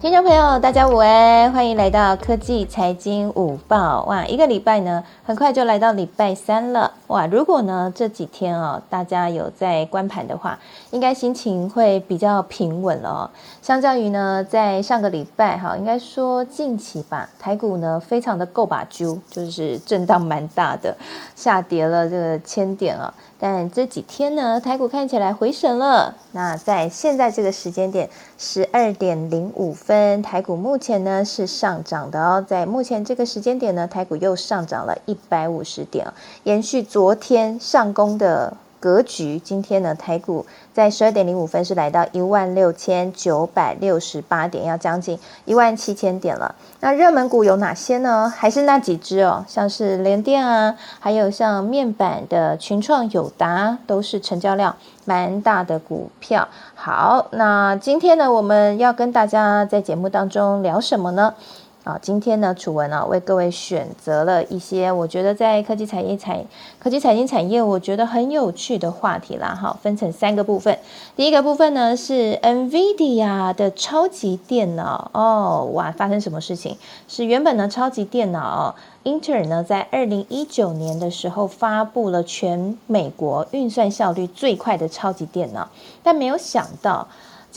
听众朋友，大家午安，欢迎来到科技财经午报。哇，一个礼拜呢，很快就来到礼拜三了。哇，如果呢这几天哦，大家有在观盘的话，应该心情会比较平稳了哦。相较于呢，在上个礼拜哈，应该说近期吧，台股呢非常的够把揪，就是震荡蛮大的，下跌了这个千点啊。但这几天呢，台股看起来回神了。那在现在这个时间点，十二点零五分，台股目前呢是上涨的哦。在目前这个时间点呢，台股又上涨了一百五十点延续昨天上攻的。格局，今天呢，台股在十二点零五分是来到一万六千九百六十八点，要将近一万七千点了。那热门股有哪些呢？还是那几只哦，像是联电啊，还有像面板的群创、友达，都是成交量蛮大的股票。好，那今天呢，我们要跟大家在节目当中聊什么呢？啊，今天呢，楚文啊为各位选择了一些我觉得在科技产业、产科技财经产业，我觉得很有趣的话题啦。哈，分成三个部分。第一个部分呢是 NVIDIA 的超级电脑哦，哇，发生什么事情？是原本呢超级电脑英特尔呢在二零一九年的时候发布了全美国运算效率最快的超级电脑，但没有想到。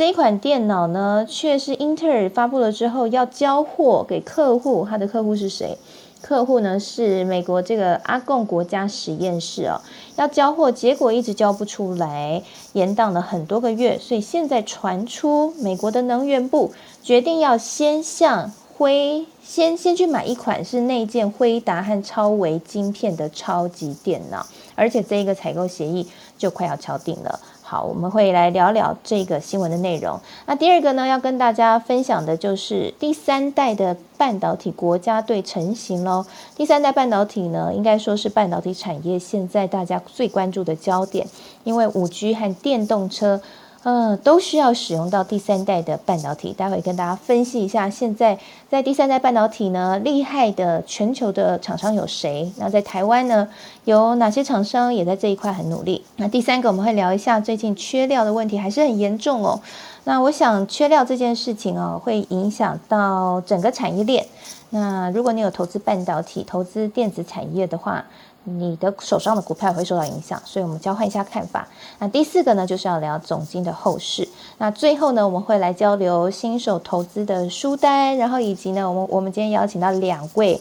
这一款电脑呢，却是英特尔发布了之后要交货给客户。他的客户是谁？客户呢是美国这个阿贡国家实验室哦，要交货，结果一直交不出来，延宕了很多个月。所以现在传出美国的能源部决定要先向辉先先去买一款是内建辉达和超维晶片的超级电脑，而且这一个采购协议就快要敲定了。好，我们会来聊聊这个新闻的内容。那第二个呢，要跟大家分享的就是第三代的半导体国家队成型喽。第三代半导体呢，应该说是半导体产业现在大家最关注的焦点，因为五 G 和电动车。呃，都需要使用到第三代的半导体。待会跟大家分析一下，现在在第三代半导体呢，厉害的全球的厂商有谁？那在台湾呢，有哪些厂商也在这一块很努力？那第三个，我们会聊一下最近缺料的问题还是很严重哦。那我想缺料这件事情哦，会影响到整个产业链。那如果你有投资半导体、投资电子产业的话，你的手上的股票也会受到影响，所以我们交换一下看法。那第四个呢，就是要聊总金的后市。那最后呢，我们会来交流新手投资的书单，然后以及呢，我们我们今天邀请到两位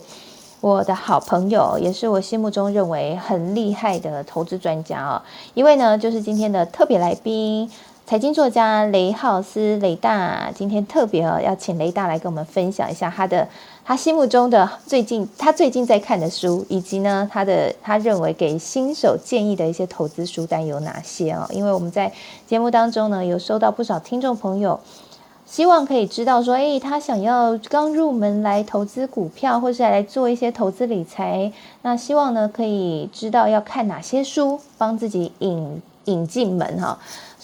我的好朋友，也是我心目中认为很厉害的投资专家哦。一位呢，就是今天的特别来宾。财经作家雷浩斯雷大今天特别，要请雷大来跟我们分享一下他的他心目中的最近他最近在看的书，以及呢他的他认为给新手建议的一些投资书单有哪些哦？因为我们在节目当中呢有收到不少听众朋友希望可以知道说，哎，他想要刚入门来投资股票，或是来做一些投资理财，那希望呢可以知道要看哪些书，帮自己引引进门哈。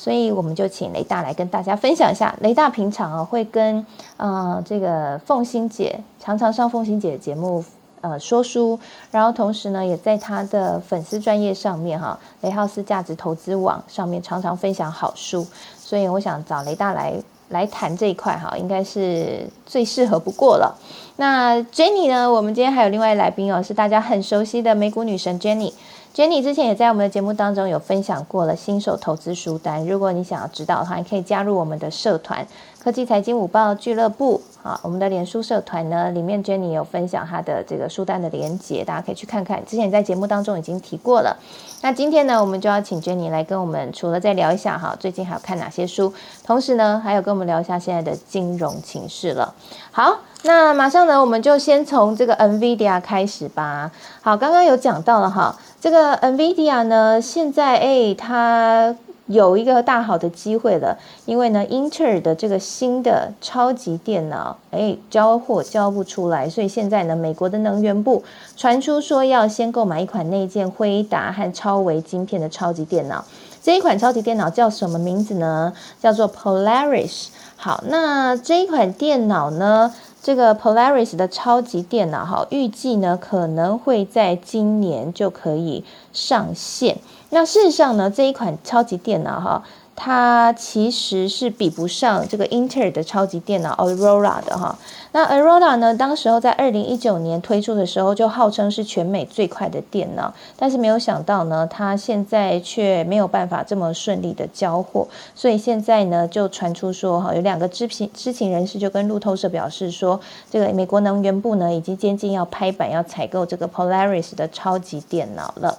所以我们就请雷大来跟大家分享一下。雷大平常啊会跟呃这个凤欣姐常常上凤欣姐的节目呃说书，然后同时呢也在他的粉丝专业上面哈雷浩斯价值投资网上面常常分享好书。所以我想找雷大来来谈这一块哈，应该是最适合不过了。那 Jenny 呢，我们今天还有另外来宾哦，是大家很熟悉的美股女神 Jenny。Jenny 之前也在我们的节目当中有分享过了新手投资书单，如果你想要知道的话，你可以加入我们的社团科技财经午报俱乐部啊，我们的脸书社团呢，里面 Jenny 有分享她的这个书单的连接，大家可以去看看。之前在节目当中已经提过了。那今天呢，我们就要请 Jenny 来跟我们，除了再聊一下哈，最近还有看哪些书，同时呢，还有跟我们聊一下现在的金融情势了。好。那马上呢，我们就先从这个 NVIDIA 开始吧。好，刚刚有讲到了哈，这个 NVIDIA 呢，现在哎，它有一个大好的机会了，因为呢，英特尔的这个新的超级电脑哎，交货交不出来，所以现在呢，美国的能源部传出说要先购买一款内建辉达和超维晶片的超级电脑。这一款超级电脑叫什么名字呢？叫做 Polaris。好，那这一款电脑呢？这个 Polaris 的超级电脑哈，预计呢可能会在今年就可以上线。那事实上呢，这一款超级电脑哈，它其实是比不上这个英特尔的超级电脑 Aurora 的哈。那 Aurora 呢，当时候在二零一九年推出的时候，就号称是全美最快的电脑，但是没有想到呢，它现在却没有办法这么顺利的交货，所以现在呢，就传出说哈，有两个知情知情人士就跟路透社表示说，这个美国能源部呢，已经接近要拍板要采购这个 Polaris 的超级电脑了。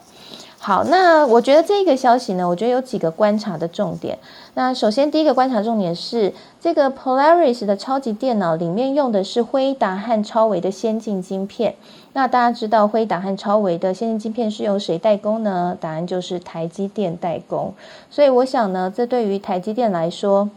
好，那我觉得这个消息呢，我觉得有几个观察的重点。那首先，第一个观察重点是这个 Polaris 的超级电脑里面用的是辉达和超维的先进晶片。那大家知道辉达和超维的先进晶片是由谁代工呢？答案就是台积电代工。所以我想呢，这对于台积电来说，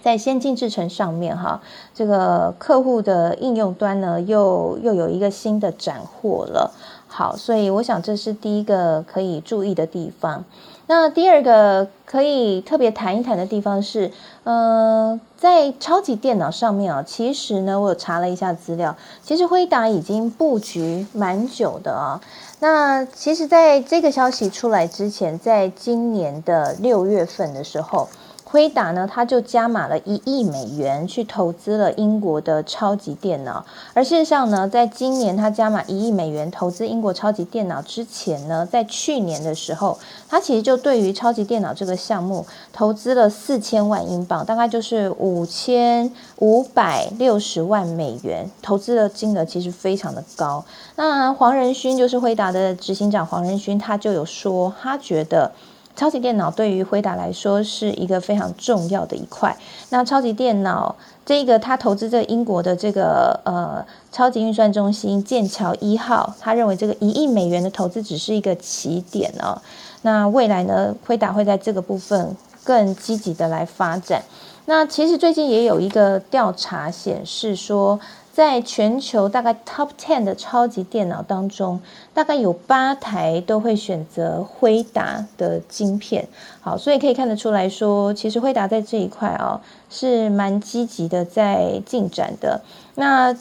在先进制程上面，哈，这个客户的应用端呢，又又有一个新的斩获了。好，所以我想这是第一个可以注意的地方。那第二个可以特别谈一谈的地方是，呃，在超级电脑上面啊，其实呢，我有查了一下资料，其实辉达已经布局蛮久的啊。那其实在这个消息出来之前，在今年的六月份的时候。辉达呢，他就加码了一亿美元去投资了英国的超级电脑。而事实上呢，在今年他加码一亿美元投资英国超级电脑之前呢，在去年的时候，他其实就对于超级电脑这个项目投资了四千万英镑，大概就是五千五百六十万美元，投资的金额其实非常的高。那黄仁勋就是辉达的执行长，黄仁勋他就有说，他觉得。超级电脑对于辉达来说是一个非常重要的一块。那超级电脑这个，他投资这英国的这个呃超级运算中心剑桥一号，他认为这个一亿美元的投资只是一个起点哦。那未来呢，辉达会在这个部分更积极的来发展。那其实最近也有一个调查显示说。在全球大概 top ten 的超级电脑当中，大概有八台都会选择辉达的晶片。好，所以可以看得出来说，其实辉达在这一块啊是蛮积极的在进展的。那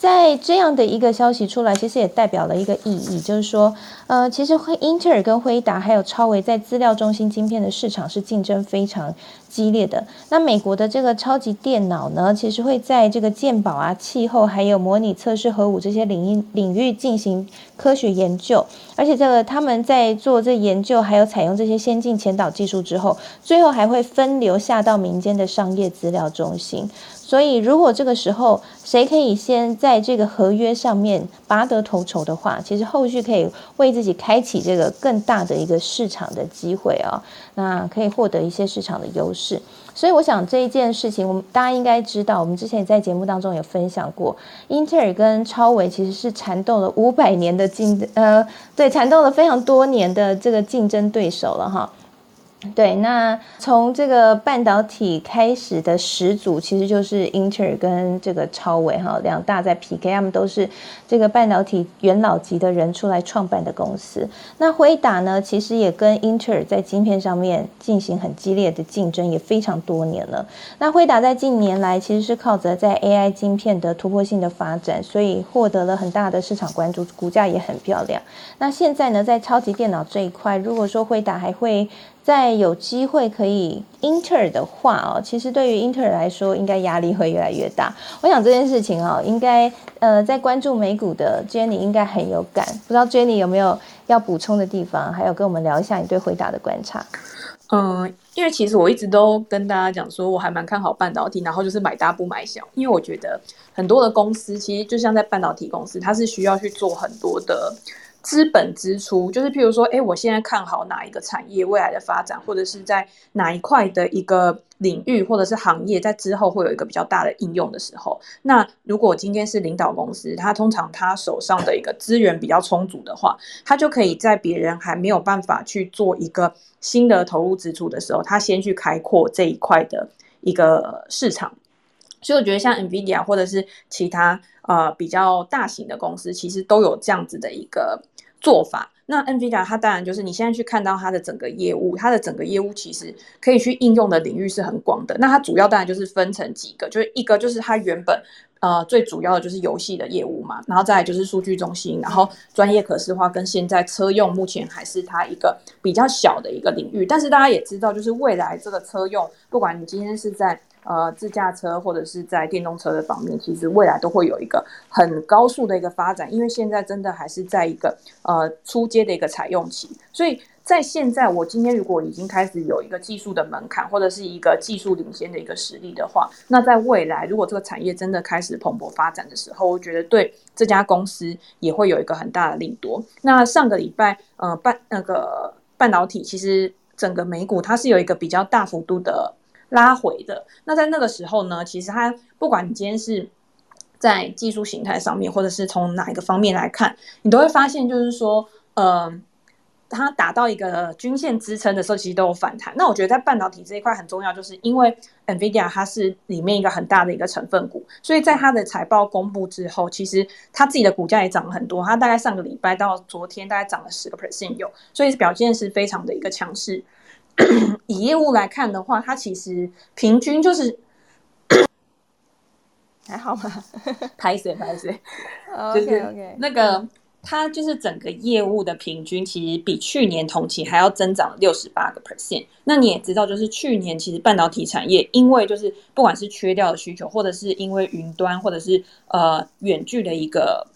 在这样的一个消息出来，其实也代表了一个意义，就是说，呃，其实辉英特尔跟辉达还有超维在资料中心晶片的市场是竞争非常激烈的。那美国的这个超级电脑呢，其实会在这个鉴宝啊、气候还有模拟测试核武这些领域领域进行科学研究，而且这个他们在做这研究，还有采用这些先进前导技术之后，最后还会分流下到民间的商业资料中心。所以，如果这个时候谁可以先在这个合约上面拔得头筹的话，其实后续可以为自己开启这个更大的一个市场的机会啊，那可以获得一些市场的优势。所以，我想这一件事情，我们大家应该知道，我们之前也在节目当中有分享过，英特尔跟超维其实是缠斗了五百年的竞，呃，对，缠斗了非常多年的这个竞争对手了哈。对，那从这个半导体开始的始祖，其实就是英特尔跟这个超微哈两大在 PK，他们都是这个半导体元老级的人出来创办的公司。那辉达呢，其实也跟英特尔在晶片上面进行很激烈的竞争，也非常多年了。那辉达在近年来其实是靠着在 AI 晶片的突破性的发展，所以获得了很大的市场关注，股价也很漂亮。那现在呢，在超级电脑这一块，如果说辉达还会在有机会可以英特尔的话哦，其实对于英特尔来说，应该压力会越来越大。我想这件事情哦，应该呃，在关注美股的 Jenny 应该很有感。不知道 Jenny 有没有要补充的地方，还有跟我们聊一下你对回答的观察。嗯，因为其实我一直都跟大家讲说，我还蛮看好半导体，然后就是买大不买小，因为我觉得很多的公司其实就像在半导体公司，它是需要去做很多的。资本支出就是，譬如说，哎，我现在看好哪一个产业未来的发展，或者是在哪一块的一个领域或者是行业，在之后会有一个比较大的应用的时候，那如果今天是领导公司，他通常他手上的一个资源比较充足的话，他就可以在别人还没有办法去做一个新的投入支出的时候，他先去开阔这一块的一个市场。所以我觉得像 NVIDIA 或者是其他呃比较大型的公司，其实都有这样子的一个做法。那 NVIDIA 它当然就是你现在去看到它的整个业务，它的整个业务其实可以去应用的领域是很广的。那它主要当然就是分成几个，就是一个就是它原本呃，最主要的就是游戏的业务嘛，然后再来就是数据中心，然后专业可视化跟现在车用目前还是它一个比较小的一个领域，但是大家也知道，就是未来这个车用，不管你今天是在呃自驾车或者是在电动车的方面，其实未来都会有一个很高速的一个发展，因为现在真的还是在一个呃初阶的一个采用期，所以。在现在，我今天如果已经开始有一个技术的门槛，或者是一个技术领先的一个实力的话，那在未来，如果这个产业真的开始蓬勃发展的时候，我觉得对这家公司也会有一个很大的利多。那上个礼拜，呃，半那个半导体其实整个美股它是有一个比较大幅度的拉回的。那在那个时候呢，其实它不管你今天是在技术形态上面，或者是从哪一个方面来看，你都会发现就是说，呃。它达到一个均线支撑的时候，其实都有反弹。那我觉得在半导体这一块很重要，就是因为 Nvidia 它是里面一个很大的一个成分股，所以在它的财报公布之后，其实它自己的股价也涨了很多。它大概上个礼拜到昨天大概涨了十个 percent 有，所以表现是非常的一个强势。以业务来看的话，它其实平均就是 还好吗？拍水拍水？OK OK，那个。它就是整个业务的平均，其实比去年同期还要增长六十八个 percent。那你也知道，就是去年其实半导体产业，因为就是不管是缺掉的需求，或者是因为云端，或者是呃远距的一个。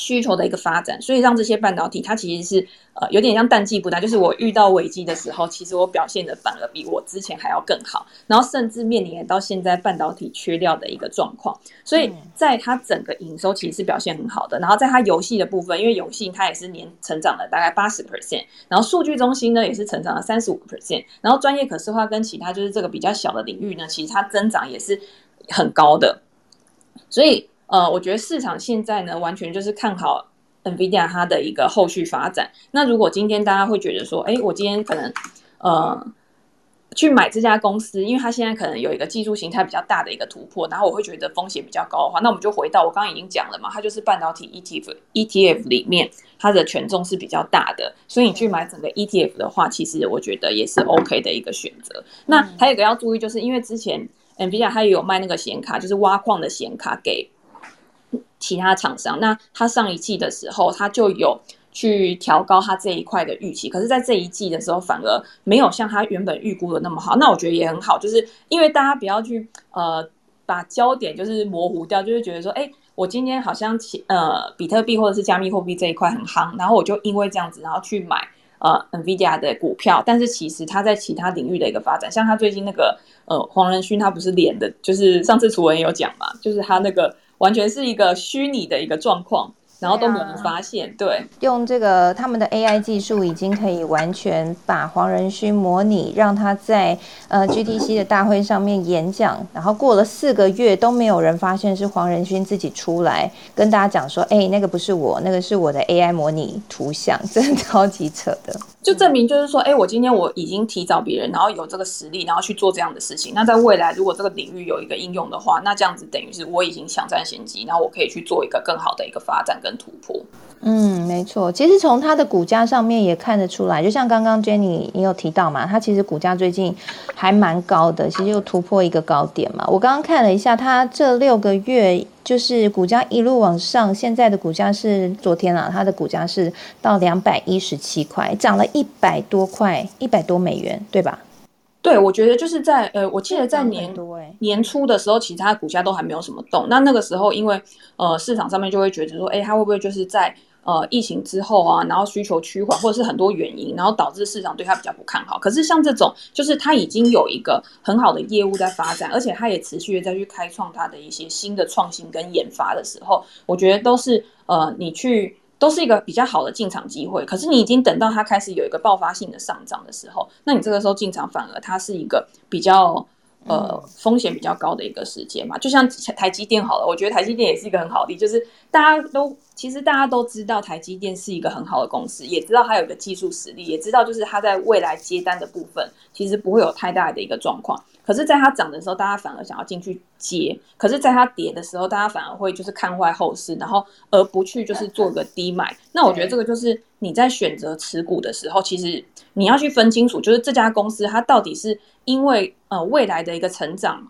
需求的一个发展，所以让这些半导体它其实是呃有点像淡季不淡，就是我遇到危机的时候，其实我表现的反而比我之前还要更好，然后甚至面临到现在半导体缺料的一个状况，所以在它整个营收其实是表现很好的。然后在它游戏的部分，因为游戏它也是年成长了大概八十 percent，然后数据中心呢也是成长了三十五 percent，然后专业可视化跟其他就是这个比较小的领域呢，其实它增长也是很高的，所以。呃，我觉得市场现在呢，完全就是看好 Nvidia 它的一个后续发展。那如果今天大家会觉得说，哎，我今天可能呃去买这家公司，因为它现在可能有一个技术形态比较大的一个突破，然后我会觉得风险比较高的话，那我们就回到我刚刚已经讲了嘛，它就是半导体 ETF ETF 里面它的权重是比较大的，所以你去买整个 ETF 的话，其实我觉得也是 OK 的一个选择。那还有一个要注意，就是因为之前 Nvidia 它也有卖那个显卡，就是挖矿的显卡给。其他厂商，那他上一季的时候，他就有去调高他这一块的预期，可是，在这一季的时候，反而没有像他原本预估的那么好。那我觉得也很好，就是因为大家不要去呃把焦点就是模糊掉，就是觉得说，哎，我今天好像呃比特币或者是加密货币这一块很夯，然后我就因为这样子，然后去买呃 Nvidia 的股票，但是其实他在其他领域的一个发展，像他最近那个呃黄仁勋，他不是脸的，就是上次楚文有讲嘛，就是他那个。完全是一个虚拟的一个状况。然后都没有人发现，对，用这个他们的 AI 技术已经可以完全把黄仁勋模拟，让他在呃 GTC 的大会上面演讲，然后过了四个月都没有人发现是黄仁勋自己出来跟大家讲说，哎，那个不是我，那个是我的 AI 模拟图像，真的超级扯的，就证明就是说，哎，我今天我已经提早别人，然后有这个实力，然后去做这样的事情，那在未来如果这个领域有一个应用的话，那这样子等于是我已经抢占先机，然后我可以去做一个更好的一个发展跟。突破，嗯，没错。其实从它的股价上面也看得出来，就像刚刚 Jenny 也有提到嘛，它其实股价最近还蛮高的，其实又突破一个高点嘛。我刚刚看了一下，它这六个月就是股价一路往上，现在的股价是昨天啊，它的股价是到两百一十七块，涨了一百多块，一百多美元，对吧？对，我觉得就是在呃，我记得在年年初的时候，其他股价都还没有什么动。那那个时候，因为呃市场上面就会觉得说，哎，它会不会就是在呃疫情之后啊，然后需求趋缓，或者是很多原因，然后导致市场对它比较不看好。可是像这种，就是它已经有一个很好的业务在发展，而且它也持续的在去开创它的一些新的创新跟研发的时候，我觉得都是呃你去。都是一个比较好的进场机会，可是你已经等到它开始有一个爆发性的上涨的时候，那你这个时候进场反而它是一个比较呃风险比较高的一个时间嘛。就像台积电好了，我觉得台积电也是一个很好的，就是大家都其实大家都知道台积电是一个很好的公司，也知道它有一个技术实力，也知道就是它在未来接单的部分其实不会有太大的一个状况。可是，在它涨的时候，大家反而想要进去接；可是，在它跌的时候，大家反而会就是看坏后市，然后而不去就是做个低买。那我觉得这个就是你在选择持股的时候，其实你要去分清楚，就是这家公司它到底是因为呃未来的一个成长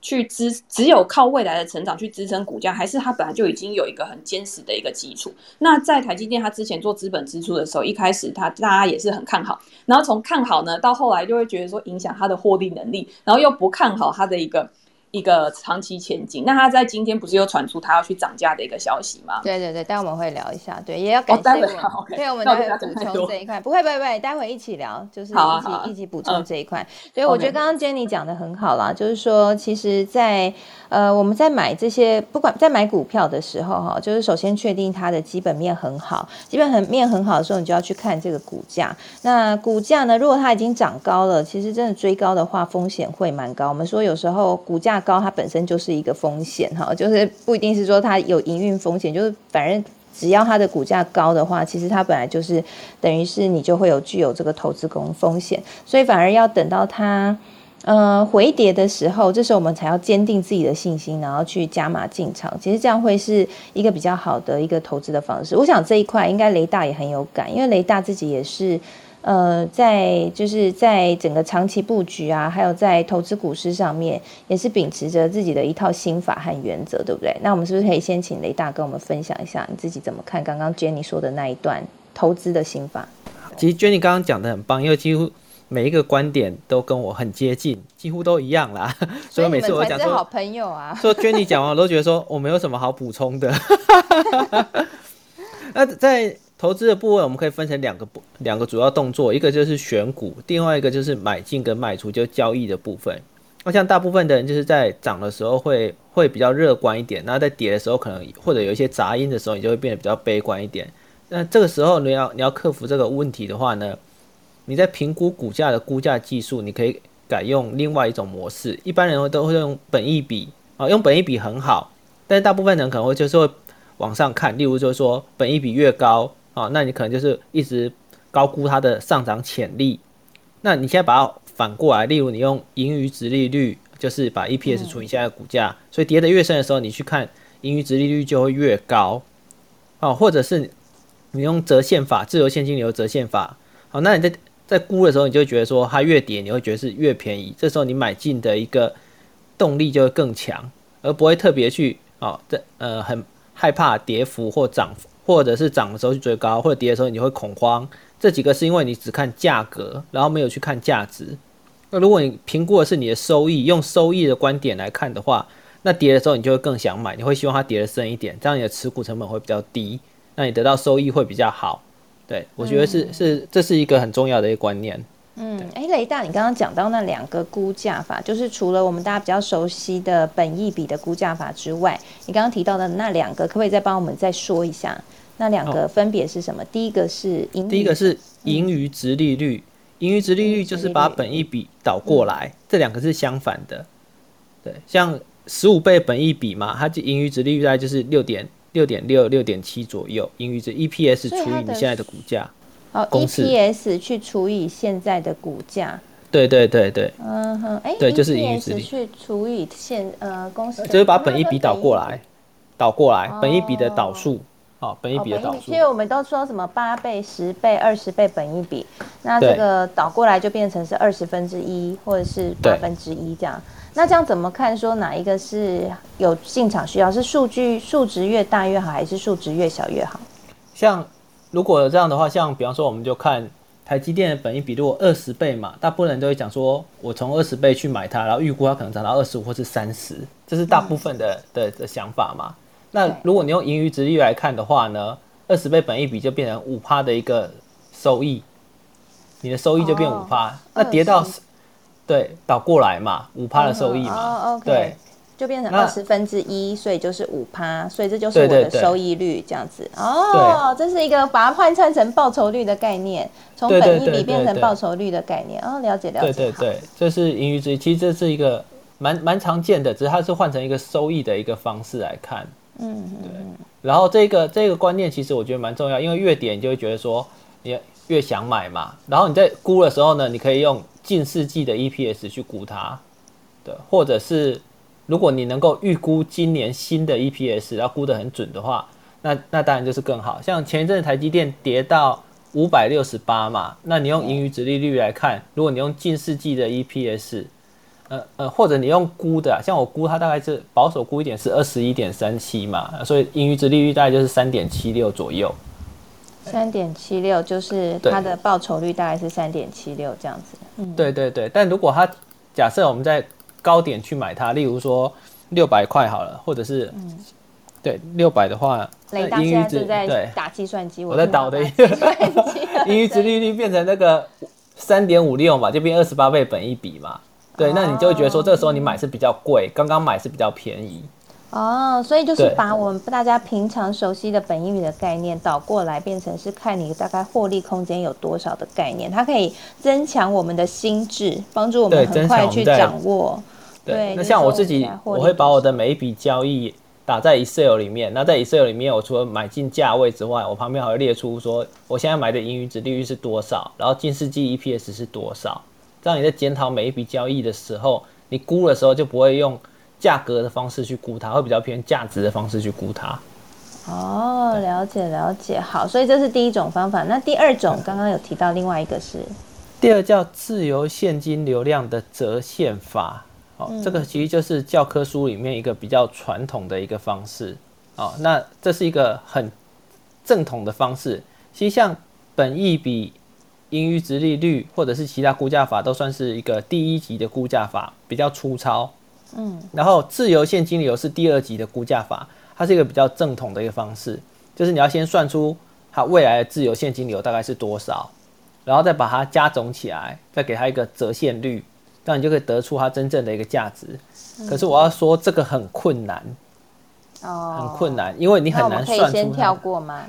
去支，只有靠未来的成长去支撑股价，还是它本来就已经有一个很坚实的一个基础？那在台积电它之前做资本支出的时候，一开始它大家也是很看好，然后从看好呢到后来就会觉得说影响它的获利能力，然后又不看好它的一个。一个长期前景，那他在今天不是又传出他要去涨价的一个消息吗？对对对，待会我们会聊一下，对，也要感谢我们，对，我们待会补充这一块，不会不会不会，待会一起聊，就是一起一起补充这一块。所以我觉得刚刚 Jenny 讲的很好啦，就是说，其实，在呃我们在买这些，不管在买股票的时候哈，就是首先确定它的基本面很好，基本很面很好的时候，你就要去看这个股价。那股价呢，如果它已经涨高了，其实真的追高的话，风险会蛮高。我们说有时候股价。高，它本身就是一个风险哈，就是不一定是说它有营运风险，就是反正只要它的股价高的话，其实它本来就是等于是你就会有具有这个投资工风险，所以反而要等到它呃回跌的时候，这时候我们才要坚定自己的信心，然后去加码进场。其实这样会是一个比较好的一个投资的方式。我想这一块应该雷大也很有感，因为雷大自己也是。呃，在就是在整个长期布局啊，还有在投资股市上面，也是秉持着自己的一套心法和原则，对不对？那我们是不是可以先请雷大跟我们分享一下你自己怎么看刚刚 Jenny 说的那一段投资的心法？其实 Jenny 刚刚讲的很棒，因为几乎每一个观点都跟我很接近，几乎都一样啦。所以每次我讲说好朋友啊，说 Jenny 讲完，我都觉得说我没有什么好补充的。那在投资的部分，我们可以分成两个部两个主要动作，一个就是选股，另外一个就是买进跟卖出，就交易的部分。那像大部分的人就是在涨的时候会会比较乐观一点，那在跌的时候可能或者有一些杂音的时候，你就会变得比较悲观一点。那这个时候你要你要克服这个问题的话呢，你在评估股价的估价技术，你可以改用另外一种模式。一般人都会用本益比啊，用本益比很好，但是大部分人可能会就是会往上看，例如就是说本益比越高。啊，那你可能就是一直高估它的上涨潜力。那你现在把它反过来，例如你用盈余值利率，就是把 EPS 除以现在的股价，所以跌得越深的时候，你去看盈余值利率就会越高。哦，或者是你用折现法，自由现金流折现法。好，那你在在估的时候，你就觉得说它越跌，你会觉得是越便宜。这时候你买进的一个动力就会更强，而不会特别去哦，这呃很害怕跌幅或涨幅。或者是涨的时候去追高，或者跌的时候你会恐慌，这几个是因为你只看价格，然后没有去看价值。那如果你评估的是你的收益，用收益的观点来看的话，那跌的时候你就会更想买，你会希望它跌的深一点，这样你的持股成本会比较低，那你得到收益会比较好。对我觉得是是这是一个很重要的一个观念。嗯，哎，雷大，你刚刚讲到那两个估价法，就是除了我们大家比较熟悉的本益比的估价法之外，你刚刚提到的那两个，可不可以再帮我们再说一下？那两个分别是什么？第一个是盈，第一个是盈余值利率，盈余值利率就是把本益比倒过来，这两个是相反的。对，像十五倍本益比嘛，它就盈余值利率大概就是六点六点六六点七左右，盈余值 EPS 除以你现在的股价。哦，EPS 去除以现在的股价。对对对对。嗯哼，哎，对，就是盈余值去除以现呃公司，就是把本益比倒过来，倒过来，本益比的倒数。好，本一比的导数，因为我们都说什么八倍、十倍、二十倍本一比，那这个倒过来就变成是二十分之一，或者是八分之一这样。那这样怎么看？说哪一个是有进场需要？是数据数值越大越好，还是数值越小越好？像如果这样的话，像比方说，我们就看台积电的本益比，如果二十倍嘛，大部分人都会讲说，我从二十倍去买它，然后预估它可能涨到二十五或是三十，这是大部分的的的想法嘛。那如果你用盈余值率来看的话呢，二十倍本益比就变成五趴的一个收益，你的收益就变五趴。那跌到对倒过来嘛，五趴的收益嘛，对，就变成二十分之一，所以就是五趴，所以这就是我的收益率这样子。哦，这是一个把它换算成报酬率的概念，从本益比变成报酬率的概念。哦，了解了解。对对对，这是盈余值，其实这是一个蛮蛮常见的，只是它是换成一个收益的一个方式来看。嗯，对。然后这个这个观念其实我觉得蛮重要，因为越点你就会觉得说你越想买嘛。然后你在估的时候呢，你可以用近世纪的 EPS 去估它，对。或者是如果你能够预估今年新的 EPS，然后估得很准的话，那那当然就是更好。像前一阵台积电跌到五百六十八嘛，那你用盈余值利率来看，如果你用近世纪的 EPS，呃呃，或者你用估的，像我估它大概是保守估一点是二十一点三七嘛，所以盈余值利率大概就是三点七六左右。三点七六就是它的报酬率大概是三点七六这样子。嗯，对对对。但如果它假设我们在高点去买它，例如说六百块好了，或者是对六百的话，雷达现在正在打计算机，我在导的 盈余值利率变成那个三点五六嘛，就变二十八倍本一比嘛。对，那你就会觉得说，这个时候你买是比较贵，刚刚买是比较便宜。哦，所以就是把我们大家平常熟悉的本益比的概念倒过来，变成是看你大概获利空间有多少的概念，它可以增强我们的心智，帮助我们很快去掌握。对，那像我自己，我会把我的每一笔交易打在 Excel 里面。那在 Excel 里面，我除了买进价位之外，我旁边还会列出说，我现在买的盈余值利率是多少，然后近世纪 EPS 是多少。这样你在检讨每一笔交易的时候，你估的时候就不会用价格的方式去估它，会比较偏价值的方式去估它。哦，了解了解，好，所以这是第一种方法。那第二种刚刚有提到另外一个是，第二叫自由现金流量的折现法。哦，这个其实就是教科书里面一个比较传统的一个方式。哦，那这是一个很正统的方式。其实像本益比。盈余值利率或者是其他估价法都算是一个第一级的估价法，比较粗糙。嗯，然后自由现金流是第二级的估价法，它是一个比较正统的一个方式，就是你要先算出它未来的自由现金流大概是多少，然后再把它加总起来，再给它一个折现率，这样你就可以得出它真正的一个价值。可是我要说这个很困难。哦，很困难，因为你很难算出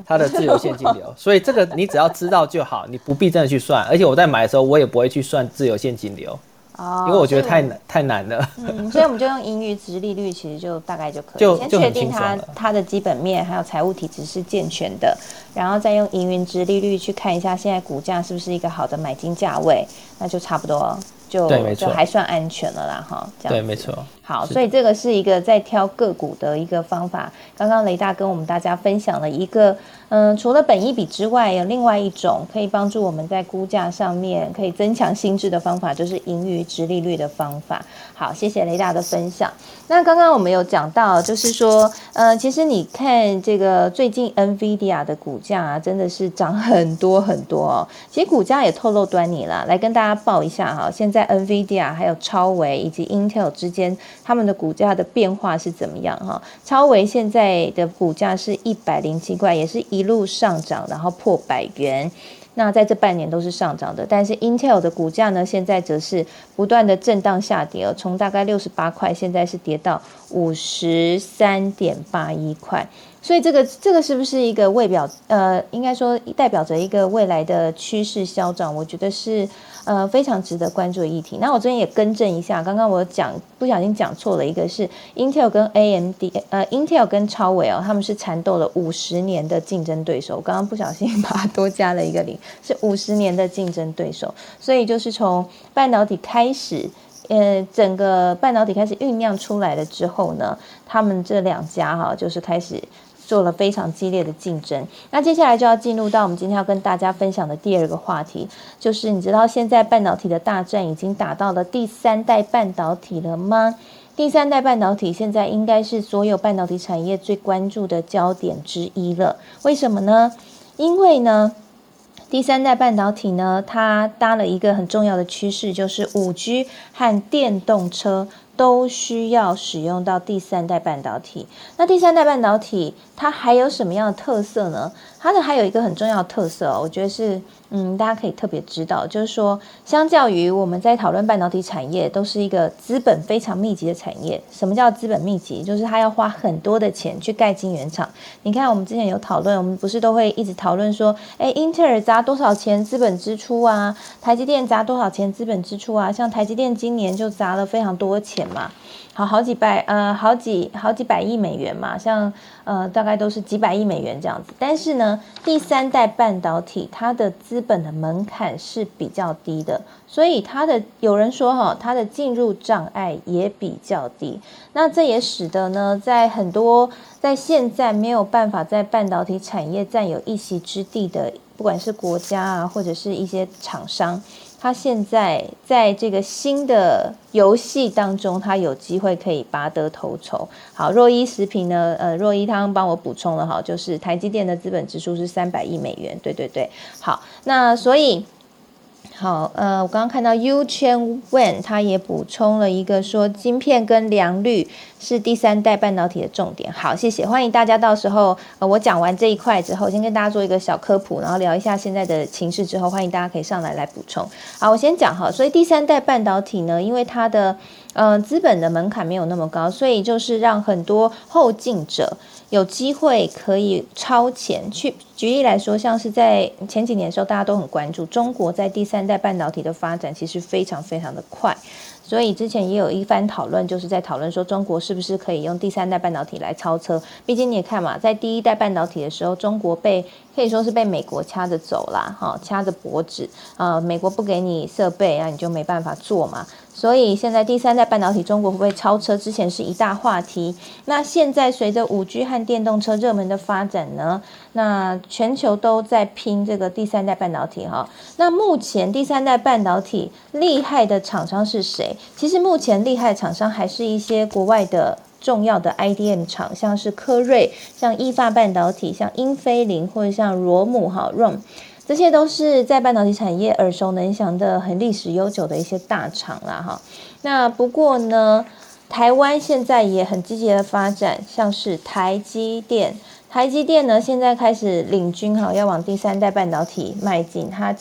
它的自由现金流，所以这个你只要知道就好，你不必真的去算。而且我在买的时候，我也不会去算自由现金流，哦，因为我觉得太难太难了。嗯，所以我们就用盈余值利率，其实就大概就可以 先确定它它的基本面还有财务体质是健全的，然后再用盈余值利率去看一下现在股价是不是一个好的买进价位，那就差不多。就就还算安全了啦，哈，对，没错。好，所以这个是一个在挑个股的一个方法。刚刚雷大跟我们大家分享了一个，嗯，除了本一比之外，有另外一种可以帮助我们在估价上面可以增强心智的方法，就是盈余值利率的方法。好，谢谢雷大的分享。那刚刚我们有讲到，就是说，呃，其实你看这个最近 NVIDIA 的股价啊，真的是涨很多很多哦。其实股价也透露端倪了，来跟大家报一下哈，现在。在 NVIDIA 还有超维以及 Intel 之间，他们的股价的变化是怎么样？哈，超维现在的股价是一百零七块，也是一路上涨，然后破百元。那在这半年都是上涨的，但是 Intel 的股价呢，现在则是不断的震荡下跌，从大概六十八块，现在是跌到五十三点八一块。所以这个这个是不是一个未表？呃，应该说代表着一个未来的趋势消长？我觉得是。呃，非常值得关注的议题。那我这边也更正一下，刚刚我讲不小心讲错了，一个是 Intel 跟 AMD，呃，Intel 跟超伟哦，他们是缠斗了五十年的竞争对手。我刚刚不小心把它多加了一个零，是五十年的竞争对手。所以就是从半导体开始，呃，整个半导体开始酝酿出来了之后呢，他们这两家哈，就是开始。做了非常激烈的竞争，那接下来就要进入到我们今天要跟大家分享的第二个话题，就是你知道现在半导体的大战已经打到了第三代半导体了吗？第三代半导体现在应该是所有半导体产业最关注的焦点之一了。为什么呢？因为呢，第三代半导体呢，它搭了一个很重要的趋势，就是五 G 和电动车。都需要使用到第三代半导体。那第三代半导体它还有什么样的特色呢？它的还有一个很重要的特色，我觉得是。嗯，大家可以特别知道，就是说，相较于我们在讨论半导体产业，都是一个资本非常密集的产业。什么叫资本密集？就是它要花很多的钱去盖晶圆厂。你看，我们之前有讨论，我们不是都会一直讨论说，哎，英特尔砸多少钱资本支出啊？台积电砸多少钱资本支出啊？像台积电今年就砸了非常多钱嘛。好好几百呃好几好几百亿美元嘛，像呃大概都是几百亿美元这样子。但是呢，第三代半导体它的资本的门槛是比较低的，所以它的有人说哈，它的进入障碍也比较低。那这也使得呢，在很多在现在没有办法在半导体产业占有一席之地的。不管是国家啊，或者是一些厂商。他现在在这个新的游戏当中，他有机会可以拔得头筹。好，若一食品呢？呃，若一汤帮我补充了哈，就是台积电的资本支出是三百亿美元。对对对，好，那所以。好，呃，我刚刚看到 U Chen Wen，他也补充了一个说，晶片跟良率是第三代半导体的重点。好，谢谢，欢迎大家到时候，呃，我讲完这一块之后，先跟大家做一个小科普，然后聊一下现在的情势之后，欢迎大家可以上来来补充。好，我先讲哈，所以第三代半导体呢，因为它的，嗯，资本的门槛没有那么高，所以就是让很多后进者。有机会可以超前去举例来说，像是在前几年的时候，大家都很关注中国在第三代半导体的发展，其实非常非常的快。所以之前也有一番讨论，就是在讨论说中国是不是可以用第三代半导体来超车。毕竟你也看嘛，在第一代半导体的时候，中国被可以说是被美国掐着走啦，哈，掐着脖子啊，美国不给你设备啊，你就没办法做嘛。所以现在第三代半导体中国会不会超车？之前是一大话题。那现在随着五 G 和电动车热门的发展呢，那全球都在拼这个第三代半导体哈。那目前第三代半导体厉害的厂商是谁？其实目前厉害厂商还是一些国外的重要的 IDM 厂，像是科瑞、像意法半导体、像英飞凌或者像罗姆哈 ROM。这些都是在半导体产业耳熟能详的、很历史悠久的一些大厂啦，哈。那不过呢，台湾现在也很积极的发展，像是台积电，台积电呢现在开始领军哈，要往第三代半导体迈进，它。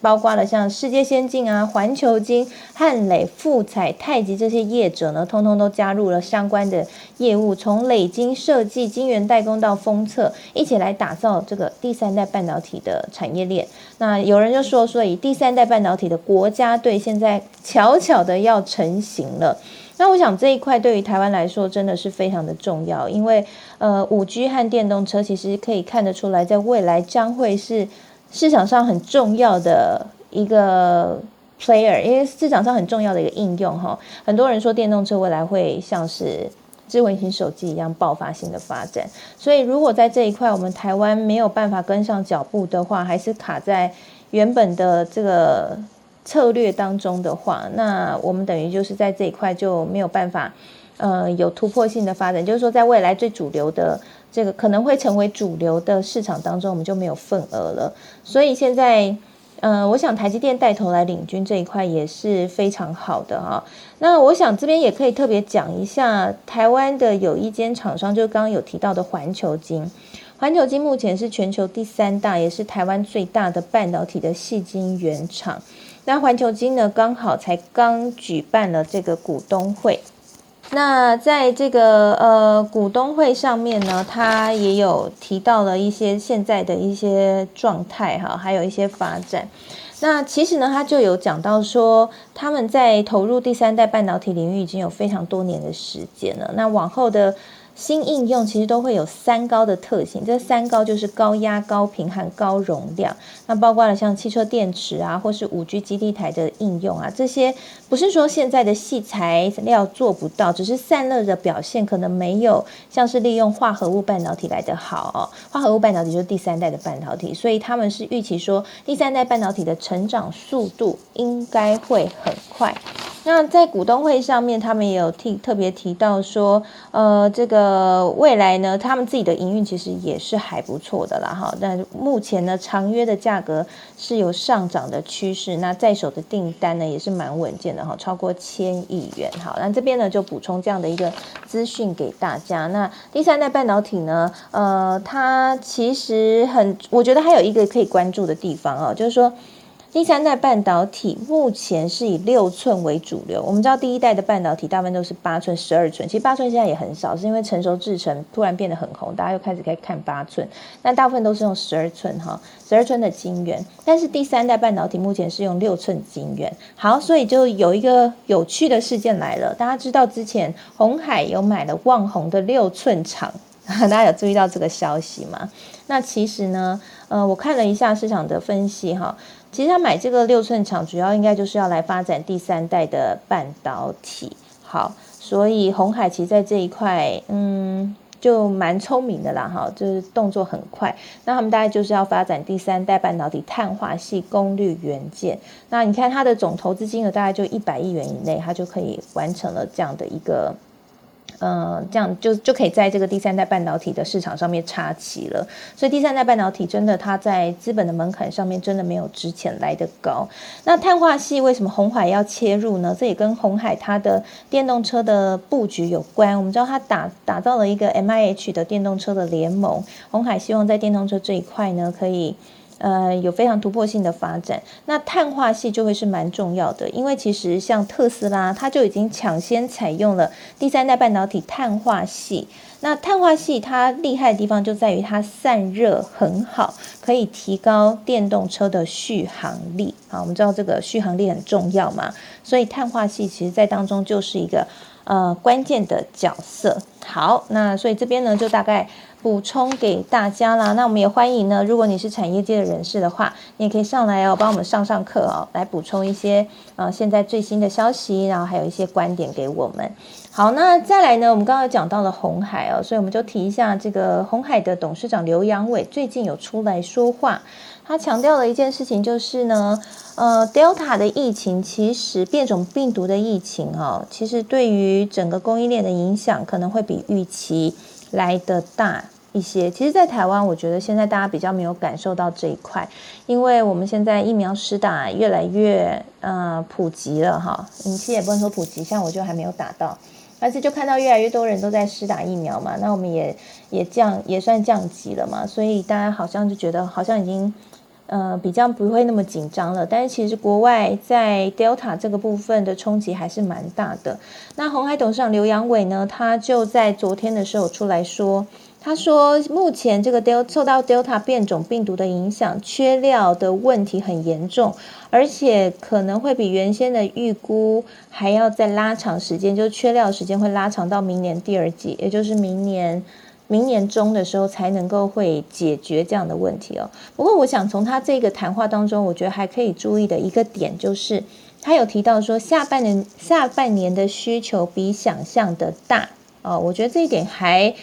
包括了像世界先进啊、环球金、汉磊、富彩、太极这些业者呢，通通都加入了相关的业务，从磊晶设计、晶圆代工到封测，一起来打造这个第三代半导体的产业链。那有人就说，所以第三代半导体的国家队现在悄悄的要成型了。那我想这一块对于台湾来说真的是非常的重要，因为呃，五 G 和电动车其实可以看得出来，在未来将会是。市场上很重要的一个 player，因为市场上很重要的一个应用哈，很多人说电动车未来会像是智慧型手机一样爆发性的发展，所以如果在这一块我们台湾没有办法跟上脚步的话，还是卡在原本的这个策略当中的话，那我们等于就是在这一块就没有办法，呃，有突破性的发展，就是说在未来最主流的。这个可能会成为主流的市场当中，我们就没有份额了。所以现在，嗯，我想台积电带头来领军这一块也是非常好的哈。那我想这边也可以特别讲一下，台湾的有一间厂商，就刚刚有提到的环球晶。环球晶目前是全球第三大，也是台湾最大的半导体的细晶原厂。那环球金呢，刚好才刚举办了这个股东会。那在这个呃股东会上面呢，他也有提到了一些现在的一些状态哈，还有一些发展。那其实呢，他就有讲到说，他们在投入第三代半导体领域已经有非常多年的时间了。那往后的。新应用其实都会有三高的特性，这三高就是高压、高频和高容量。那包括了像汽车电池啊，或是五 G 基地台的应用啊，这些不是说现在的细材料做不到，只是散热的表现可能没有像是利用化合物半导体来的好哦。化合物半导体就是第三代的半导体，所以他们是预期说第三代半导体的成长速度应该会很快。那在股东会上面，他们也有提特别提到说，呃，这个未来呢，他们自己的营运其实也是还不错的啦，哈。但目前呢，长约的价格是有上涨的趋势，那在手的订单呢也是蛮稳健的哈，超过千亿元。好，那这边呢就补充这样的一个资讯给大家。那第三代半导体呢，呃，它其实很，我觉得还有一个可以关注的地方啊，就是说。第三代半导体目前是以六寸为主流。我们知道第一代的半导体大部分都是八寸、十二寸，其实八寸现在也很少，是因为成熟制程突然变得很红，大家又开始可以看八寸。那大部分都是用十二寸哈，十二寸的晶圆。但是第三代半导体目前是用六寸晶圆。好，所以就有一个有趣的事件来了。大家知道之前红海有买了旺宏的六寸厂，大家有注意到这个消息吗？那其实呢，呃，我看了一下市场的分析哈。其实他买这个六寸厂，主要应该就是要来发展第三代的半导体。好，所以红海其实在这一块，嗯，就蛮聪明的啦，哈，就是动作很快。那他们大概就是要发展第三代半导体碳化系功率元件。那你看它的总投资金额大概就一百亿元以内，它就可以完成了这样的一个。嗯，这样就就可以在这个第三代半导体的市场上面插旗了。所以第三代半导体真的，它在资本的门槛上面真的没有之前来的高。那碳化系为什么红海要切入呢？这也跟红海它的电动车的布局有关。我们知道它打打造了一个 M I H 的电动车的联盟，红海希望在电动车这一块呢，可以。呃，有非常突破性的发展，那碳化系就会是蛮重要的，因为其实像特斯拉，它就已经抢先采用了第三代半导体碳化系。那碳化系它厉害的地方就在于它散热很好，可以提高电动车的续航力。好，我们知道这个续航力很重要嘛，所以碳化系其实在当中就是一个呃关键的角色。好，那所以这边呢就大概。补充给大家啦，那我们也欢迎呢。如果你是产业界的人士的话，你也可以上来哦，帮我们上上课哦，来补充一些呃现在最新的消息，然后还有一些观点给我们。好，那再来呢，我们刚刚讲到了红海哦，所以我们就提一下这个红海的董事长刘阳伟最近有出来说话，他强调了一件事情，就是呢，呃，Delta 的疫情其实变种病毒的疫情哦，其实对于整个供应链的影响可能会比预期。来的大一些，其实，在台湾，我觉得现在大家比较没有感受到这一块，因为我们现在疫苗施打越来越呃普及了哈，其实也不能说普及，像我就还没有打到，而且就看到越来越多人都在施打疫苗嘛，那我们也也降也算降级了嘛，所以大家好像就觉得好像已经。呃，比较不会那么紧张了，但是其实国外在 Delta 这个部分的冲击还是蛮大的。那红海董事长刘阳伟呢，他就在昨天的时候出来说，他说目前这个 Delta 受到 Delta 变种病毒的影响，缺料的问题很严重，而且可能会比原先的预估还要再拉长时间，就缺料时间会拉长到明年第二季，也就是明年。明年中的时候才能够会解决这样的问题哦。不过，我想从他这个谈话当中，我觉得还可以注意的一个点就是，他有提到说下半年下半年的需求比想象的大哦。我觉得这一点还，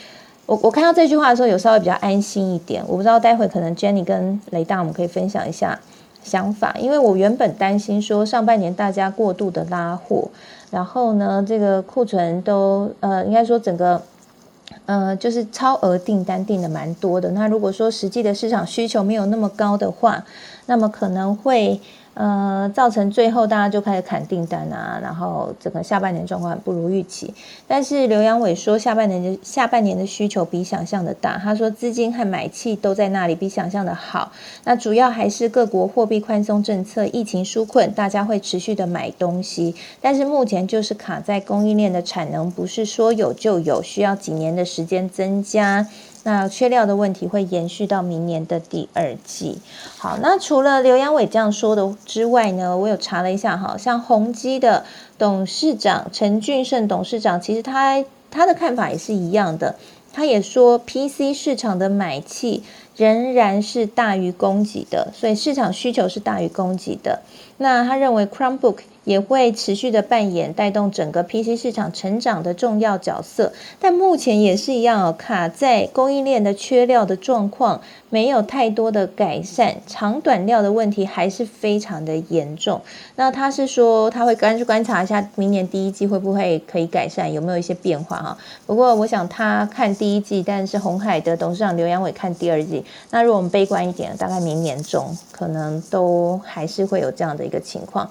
我我看到这句话的时候有稍微比较安心一点。我不知道待会可能 Jenny 跟雷大我们可以分享一下想法，因为我原本担心说上半年大家过度的拉货，然后呢这个库存都呃应该说整个。呃，就是超额订单订的蛮多的。那如果说实际的市场需求没有那么高的话，那么可能会。呃，造成最后大家就开始砍订单啊，然后整个下半年状况不如预期。但是刘阳伟说，下半年的下半年的需求比想象的大。他说，资金和买气都在那里，比想象的好。那主要还是各国货币宽松政策、疫情纾困，大家会持续的买东西。但是目前就是卡在供应链的产能，不是说有就有，需要几年的时间增加。那缺料的问题会延续到明年的第二季。好，那除了刘阳伟这样说的之外呢，我有查了一下，哈，像宏基的董事长陈俊胜董事长，其实他他的看法也是一样的，他也说 PC 市场的买气仍然是大于供给的，所以市场需求是大于供给的。那他认为 Chromebook。也会持续的扮演带动整个 PC 市场成长的重要角色，但目前也是一样哦，卡在供应链的缺料的状况没有太多的改善，长短料的问题还是非常的严重。那他是说他会观观察一下明年第一季会不会可以改善，有没有一些变化哈？不过我想他看第一季，但是红海的董事长刘阳伟看第二季。那如果我们悲观一点，大概明年中可能都还是会有这样的一个情况。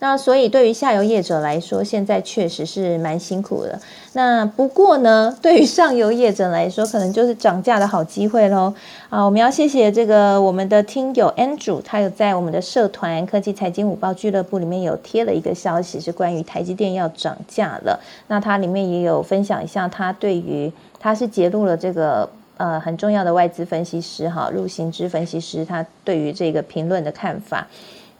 那所以对于下游业者来说，现在确实是蛮辛苦的。那不过呢，对于上游业者来说，可能就是涨价的好机会喽。啊，我们要谢谢这个我们的听友 Andrew，他有在我们的社团科技财经五报俱乐部里面有贴了一个消息，是关于台积电要涨价了。那他里面也有分享一下，他对于他是揭露了这个呃很重要的外资分析师哈，入行之分析师，他对于这个评论的看法。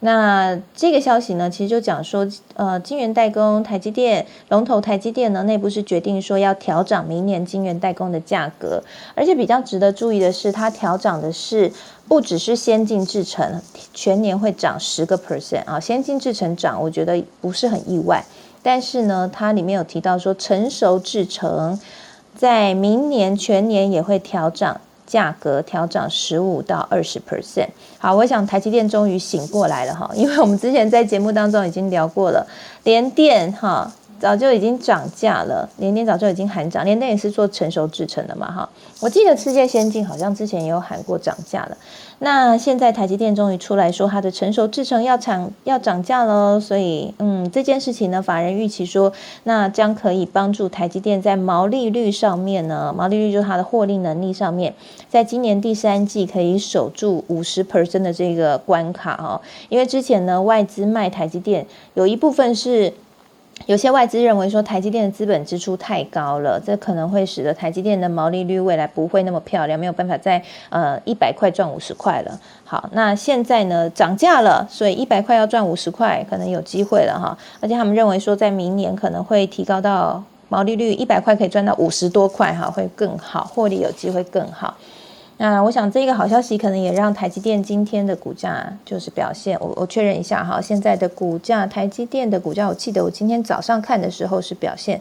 那这个消息呢，其实就讲说，呃，晶圆代工台积电龙头台积电呢，内部是决定说要调涨明年晶圆代工的价格，而且比较值得注意的是，它调涨的是不只是先进制程，全年会涨十个 percent 啊，先进制程涨，我觉得不是很意外，但是呢，它里面有提到说成熟制程。在明年全年也会调涨。价格调涨十五到二十 percent，好，我想台积电终于醒过来了哈，因为我们之前在节目当中已经聊过了，联电哈早就已经涨价了，联电早就已经喊涨，联电也是做成熟制成的嘛哈，我记得世界先进好像之前也有喊过涨价了。那现在台积电终于出来说它的成熟制程要涨要涨价喽，所以嗯这件事情呢，法人预期说那将可以帮助台积电在毛利率上面呢，毛利率就是它的获利能力上面，在今年第三季可以守住五十 percent 的这个关卡哦，因为之前呢外资卖台积电有一部分是。有些外资认为说台积电的资本支出太高了，这可能会使得台积电的毛利率未来不会那么漂亮，没有办法在呃一百块赚五十块了。好，那现在呢涨价了，所以一百块要赚五十块，可能有机会了哈。而且他们认为说在明年可能会提高到毛利率一百块可以赚到五十多块哈，会更好，获利有机会更好。那我想这个好消息可能也让台积电今天的股价就是表现，我我确认一下哈，现在的股价，台积电的股价，我记得我今天早上看的时候是表现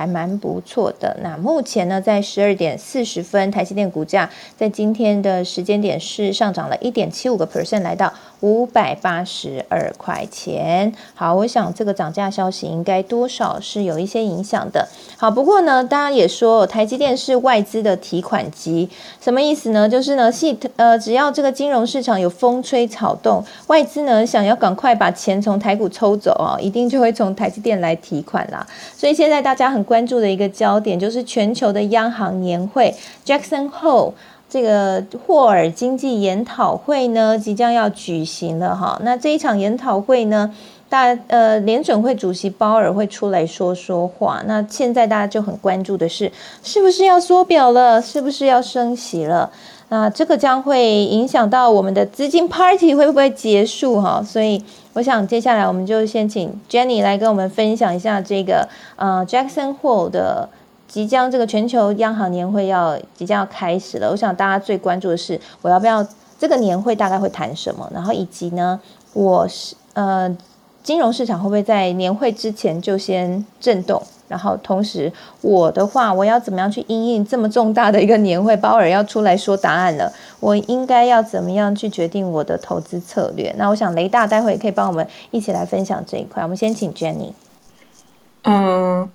还蛮不错的。那目前呢，在十二点四十分，台积电股价在今天的时间点是上涨了一点七五个 percent，来到五百八十二块钱。好，我想这个涨价消息应该多少是有一些影响的。好，不过呢，大家也说台积电是外资的提款机，什么意思呢？就是呢，系呃，只要这个金融市场有风吹草动，外资呢想要赶快把钱从台股抽走啊，一定就会从台积电来提款啦。所以现在大家很关注的一个焦点，就是全球的央行年会 Jackson Hole 这个霍尔经济研讨会呢，即将要举行了哈。那这一场研讨会呢？大呃，联准会主席鲍尔会出来说说话。那现在大家就很关注的是，是不是要缩表了？是不是要升息了？那这个将会影响到我们的资金 party 会不会结束哈？所以我想接下来我们就先请 Jenny 来跟我们分享一下这个呃 Jackson Hole 的即将这个全球央行年会要即将要开始了。我想大家最关注的是，我要不要这个年会大概会谈什么？然后以及呢，我是呃。金融市场会不会在年会之前就先震动？然后同时，我的话，我要怎么样去应应这么重大的一个年会？鲍尔要出来说答案了，我应该要怎么样去决定我的投资策略？那我想雷大待会可以帮我们一起来分享这一块。我们先请 Jenny。嗯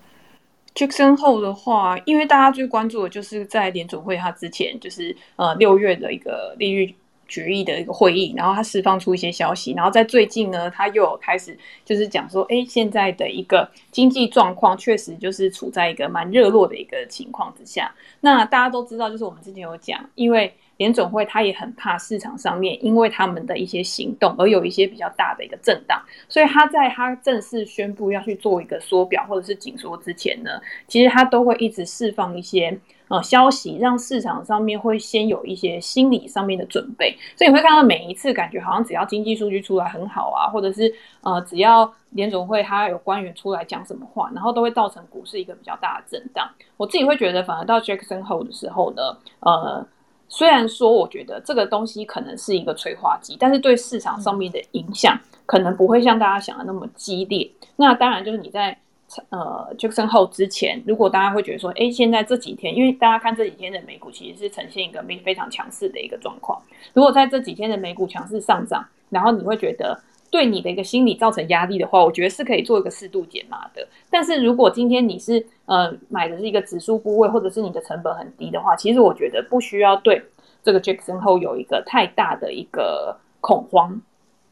，Jackson 后的话，因为大家最关注的就是在联总会它之前，就是呃六月的一个利率。决议的一个会议，然后他释放出一些消息，然后在最近呢，他又有开始就是讲说，哎，现在的一个经济状况确实就是处在一个蛮热络的一个情况之下。那大家都知道，就是我们之前有讲，因为联总会他也很怕市场上面因为他们的一些行动而有一些比较大的一个震荡，所以他在他正式宣布要去做一个缩表或者是紧缩之前呢，其实他都会一直释放一些。呃，消息让市场上面会先有一些心理上面的准备，所以你会看到每一次感觉好像只要经济数据出来很好啊，或者是呃只要联总会它有官员出来讲什么话，然后都会造成股市一个比较大的震荡。我自己会觉得，反而到 Jackson Hole 的时候呢，呃，虽然说我觉得这个东西可能是一个催化剂，但是对市场上面的影响可能不会像大家想的那么激烈。那当然就是你在。呃，Jackson 后之前，如果大家会觉得说，哎，现在这几天，因为大家看这几天的美股其实是呈现一个非常强势的一个状况。如果在这几天的美股强势上涨，然后你会觉得对你的一个心理造成压力的话，我觉得是可以做一个适度减码的。但是如果今天你是呃买的是一个指数部位，或者是你的成本很低的话，其实我觉得不需要对这个 Jackson 后有一个太大的一个恐慌。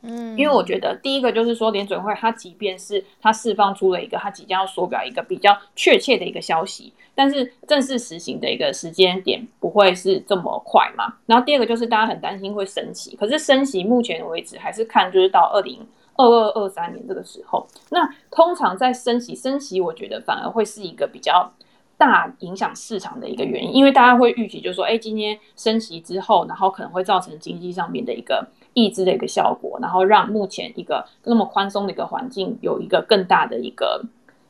嗯，因为我觉得第一个就是说，联准会它即便是它释放出了一个它即将要缩表一个比较确切的一个消息，但是正式实行的一个时间点不会是这么快嘛。然后第二个就是大家很担心会升息，可是升息目前为止还是看就是到二零二二二三年这个时候。那通常在升息，升息我觉得反而会是一个比较大影响市场的一个原因，因为大家会预期就是说，哎，今天升息之后，然后可能会造成经济上面的一个。抑制的一个效果，然后让目前一个那么宽松的一个环境有一个更大的一个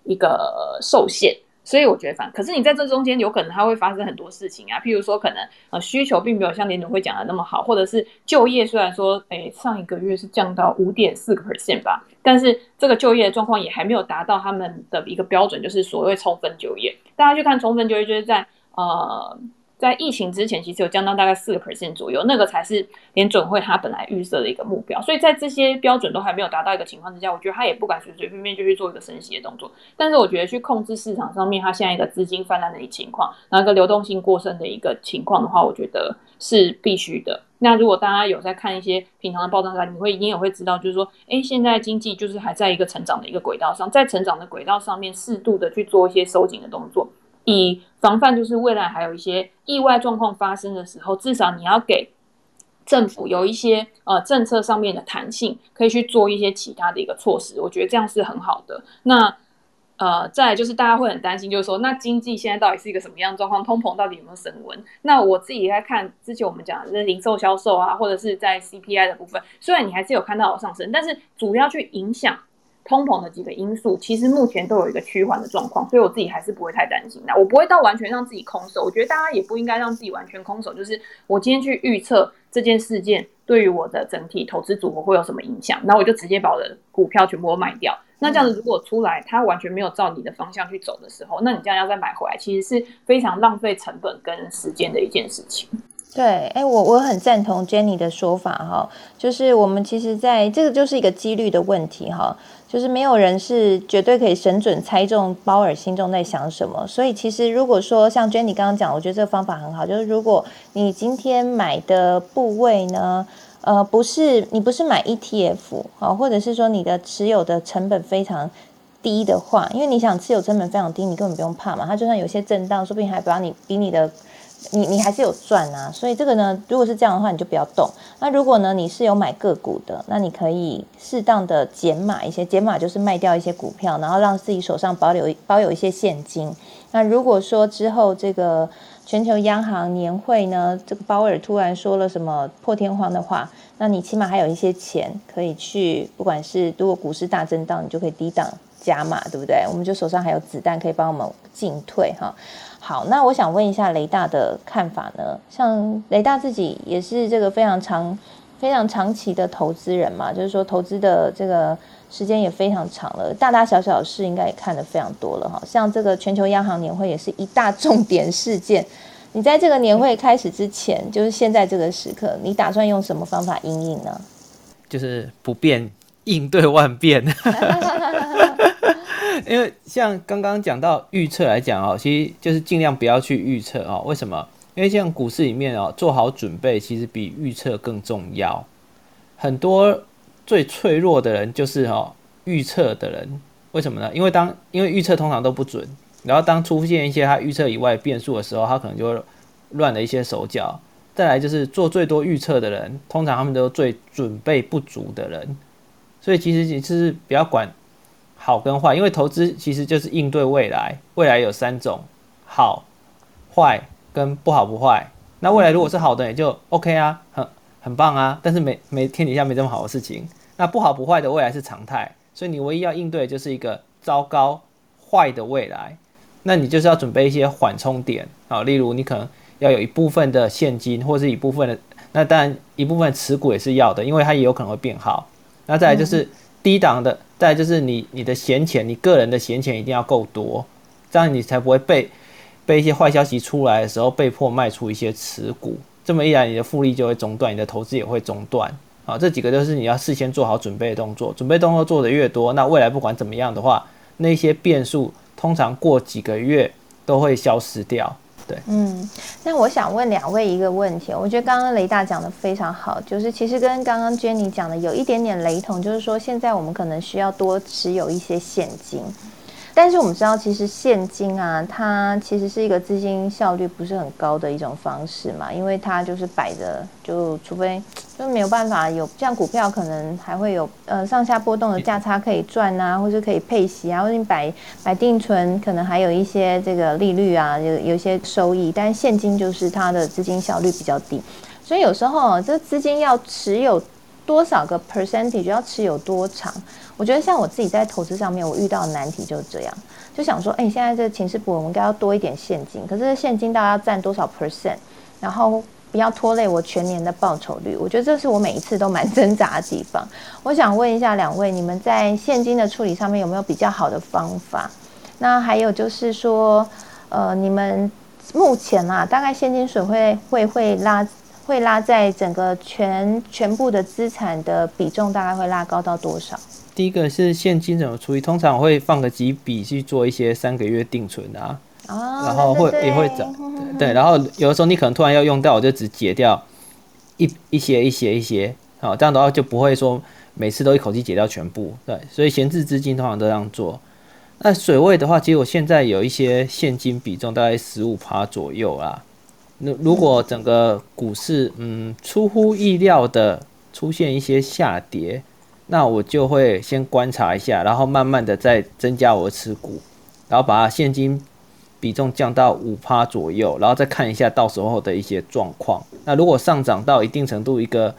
一个受限，所以我觉得反，可是你在这中间有可能它会发生很多事情啊，譬如说可能呃需求并没有像联总会讲的那么好，或者是就业虽然说诶上一个月是降到五点四个 percent 吧，但是这个就业的状况也还没有达到他们的一个标准，就是所谓充分就业。大家去看充分就业，就是在。呃。在疫情之前，其实有降到大概四个 percent 左右，那个才是联准会它本来预设的一个目标。所以在这些标准都还没有达到一个情况之下，我觉得它也不敢随随便便就去做一个升息的动作。但是我觉得去控制市场上面它现在一个资金泛滥的一情况，然后一个流动性过剩的一个情况的话，我觉得是必须的。那如果大家有在看一些平常的报章上，你会你也会知道，就是说，哎，现在经济就是还在一个成长的一个轨道上，在成长的轨道上面适度的去做一些收紧的动作。以防范，就是未来还有一些意外状况发生的时候，至少你要给政府有一些呃政策上面的弹性，可以去做一些其他的一个措施。我觉得这样是很好的。那呃，再就是大家会很担心，就是说，那经济现在到底是一个什么样的状况？通膨到底有没有升温？那我自己在看之前我们讲的零售销售啊，或者是在 CPI 的部分，虽然你还是有看到上升，但是主要去影响。通膨的几个因素，其实目前都有一个趋缓的状况，所以我自己还是不会太担心的。我不会到完全让自己空手，我觉得大家也不应该让自己完全空手。就是我今天去预测这件事件对于我的整体投资组合会有什么影响，然后我就直接把我的股票全部都卖掉。那这样子如果出来它完全没有照你的方向去走的时候，那你这样要再买回来，其实是非常浪费成本跟时间的一件事情。对，哎，我我很赞同 Jenny 的说法哈，就是我们其实在这个就是一个几率的问题哈。就是没有人是绝对可以神准猜中鲍尔心中在想什么，所以其实如果说像 Jenny 刚刚讲，我觉得这个方法很好。就是如果你今天买的部位呢，呃，不是你不是买 ETF 啊，或者是说你的持有的成本非常低的话，因为你想持有成本非常低，你根本不用怕嘛。它就算有些震荡，说不定还把你比你的。你你还是有赚啊，所以这个呢，如果是这样的话，你就不要动。那如果呢，你是有买个股的，那你可以适当的减码一些，减码就是卖掉一些股票，然后让自己手上保留保有一些现金。那如果说之后这个全球央行年会呢，这个鲍尔突然说了什么破天荒的话，那你起码还有一些钱可以去，不管是如果股市大震荡，你就可以低档加码，对不对？我们就手上还有子弹可以帮我们进退哈。好，那我想问一下雷大的看法呢？像雷大自己也是这个非常长、非常长期的投资人嘛，就是说投资的这个时间也非常长了，大大小小的事应该也看得非常多了哈。像这个全球央行年会也是一大重点事件，你在这个年会开始之前，就是现在这个时刻，你打算用什么方法应应呢？就是不变应对万变。因为像刚刚讲到预测来讲哦，其实就是尽量不要去预测哦。为什么？因为像股市里面哦，做好准备其实比预测更重要。很多最脆弱的人就是哦预测的人。为什么呢？因为当因为预测通常都不准，然后当出现一些他预测以外变数的时候，他可能就会乱了一些手脚。再来就是做最多预测的人，通常他们都最准备不足的人。所以其实你是不要管。好跟坏，因为投资其实就是应对未来。未来有三种，好、坏跟不好不坏。那未来如果是好的，也就 OK 啊，很很棒啊。但是没没天底下没这么好的事情。那不好不坏的未来是常态，所以你唯一要应对就是一个糟糕坏的未来。那你就是要准备一些缓冲点啊，例如你可能要有一部分的现金，或是一部分的，那当然一部分持股也是要的，因为它也有可能会变好。那再来就是低档的。再就是你你的闲钱，你个人的闲钱一定要够多，这样你才不会被被一些坏消息出来的时候被迫卖出一些持股。这么一来，你的复利就会中断，你的投资也会中断。啊，这几个都是你要事先做好准备的动作。准备动作做的越多，那未来不管怎么样的话，那些变数通常过几个月都会消失掉。对，嗯，那我想问两位一个问题，我觉得刚刚雷大讲的非常好，就是其实跟刚刚 Jenny 讲的有一点点雷同，就是说现在我们可能需要多持有一些现金。但是我们知道，其实现金啊，它其实是一个资金效率不是很高的一种方式嘛，因为它就是摆着，就除非就没有办法有像股票，可能还会有呃上下波动的价差可以赚啊，或者可以配息啊，或者你摆摆定存，可能还有一些这个利率啊，有有一些收益。但是现金就是它的资金效率比较低，所以有时候这资金要持有多少个 percentage，要持有多长？我觉得像我自己在投资上面，我遇到的难题就是这样，就想说，哎，现在这个情势不稳，我应该要多一点现金。可是现金大概要占多少 percent，然后不要拖累我全年的报酬率。我觉得这是我每一次都蛮挣扎的地方。我想问一下两位，你们在现金的处理上面有没有比较好的方法？那还有就是说，呃，你们目前啊，大概现金损会会会拉会拉在整个全全部的资产的比重大概会拉高到多少？第一个是现金怎么处理，通常我会放个几笔去做一些三个月定存啊，哦，然后会也会对涨，对，然后有的时候你可能突然要用到，我就只解掉一一些一些一些，好，这样的话就不会说每次都一口气解掉全部，对，所以闲置资金通常都这样做。那水位的话，其实我现在有一些现金比重大概十五趴左右啦。那如果整个股市嗯出乎意料的出现一些下跌，那我就会先观察一下，然后慢慢的再增加我的持股，然后把现金比重降到五趴左右，然后再看一下到时候的一些状况。那如果上涨到一定程度，一个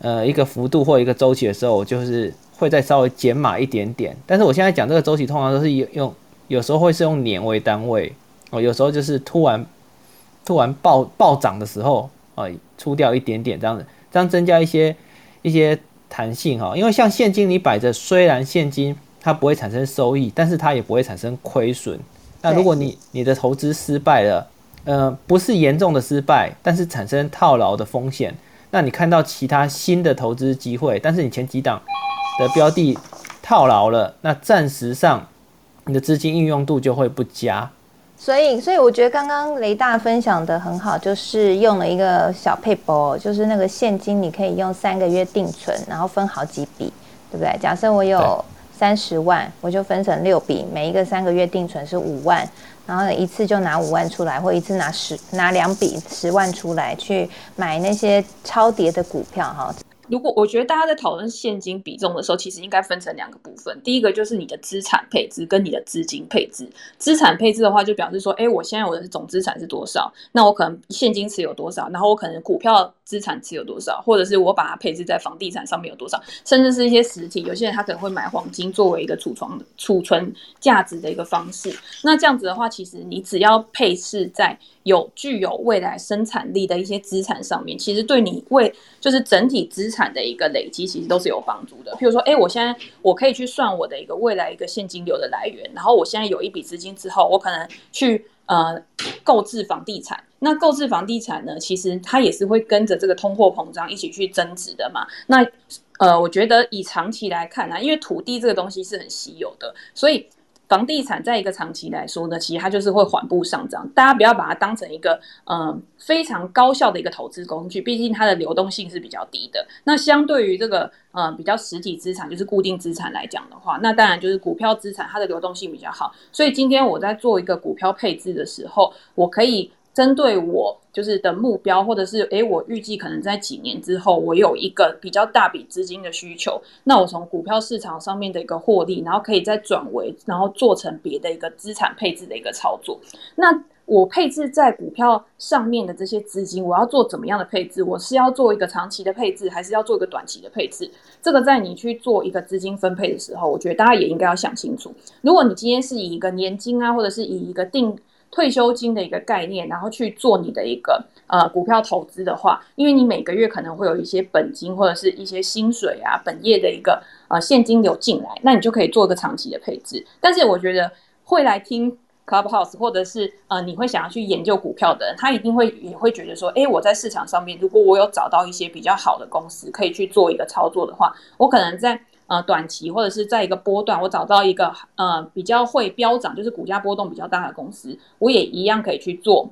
呃一个幅度或一个周期的时候，我就是会再稍微减码一点点。但是我现在讲这个周期，通常都是用用有时候会是用年为单位哦，有时候就是突然突然暴暴涨的时候啊，出掉一点点这样子，这样增加一些一些弹性哈。因为像现金你摆着，虽然现金它不会产生收益，但是它也不会产生亏损。那如果你你的投资失败了，呃，不是严重的失败，但是产生套牢的风险，那你看到其他新的投资机会，但是你前几档的标的套牢了，那暂时上你的资金运用度就会不佳。所以，所以我觉得刚刚雷大分享的很好，就是用了一个小配包，就是那个现金，你可以用三个月定存，然后分好几笔，对不对？假设我有三十万，我就分成六笔，每一个三个月定存是五万，然后呢一次就拿五万出来，或一次拿十拿两笔十万出来去买那些超跌的股票哈。如果我觉得大家在讨论现金比重的时候，其实应该分成两个部分。第一个就是你的资产配置跟你的资金配置。资产配置的话，就表示说，哎，我现在我的总资产是多少？那我可能现金持有多少？然后我可能股票资产持有多少？或者是我把它配置在房地产上面有多少？甚至是一些实体，有些人他可能会买黄金作为一个储存储存价值的一个方式。那这样子的话，其实你只要配置在有具有未来生产力的一些资产上面，其实对你未就是整体资产的一个累积，其实都是有帮助的。譬如说，哎，我现在我可以去算我的一个未来一个现金流的来源，然后我现在有一笔资金之后，我可能去呃购置房地产。那购置房地产呢，其实它也是会跟着这个通货膨胀一起去增值的嘛。那呃，我觉得以长期来看呢、因为土地这个东西是很稀有的，所以。房地产在一个长期来说呢，其实它就是会缓步上涨。大家不要把它当成一个嗯、非常高效的一个投资工具，毕竟它的流动性是比较低的。那相对于这个嗯比较实体资产，就是固定资产来讲的话，那当然就是股票资产它的流动性比较好。所以今天我在做一个股票配置的时候，我可以针对我就是的目标，或者是诶，我预计可能在几年之后，我有一个比较大笔资金的需求，那我从股票市场上面的一个获利，然后可以再转为，然后做成别的一个资产配置的一个操作。那我配置在股票上面的这些资金，我要做怎么样的配置？我是要做一个长期的配置，还是要做一个短期的配置？这个在你去做一个资金分配的时候，我觉得大家也应该要想清楚。如果你今天是以一个年金啊，或者是以一个定退休金的一个概念，然后去做你的一个呃股票投资的话，因为你每个月可能会有一些本金或者是一些薪水啊，本业的一个呃现金流进来，那你就可以做一个长期的配置。但是我觉得会来听 Clubhouse 或者是呃你会想要去研究股票的人，他一定会也会觉得说，诶，我在市场上面如果我有找到一些比较好的公司可以去做一个操作的话，我可能在呃短期或者是在一个波段，我找到一个呃比较会飙涨，就是股价波动比较大的公司，我也一样可以去做。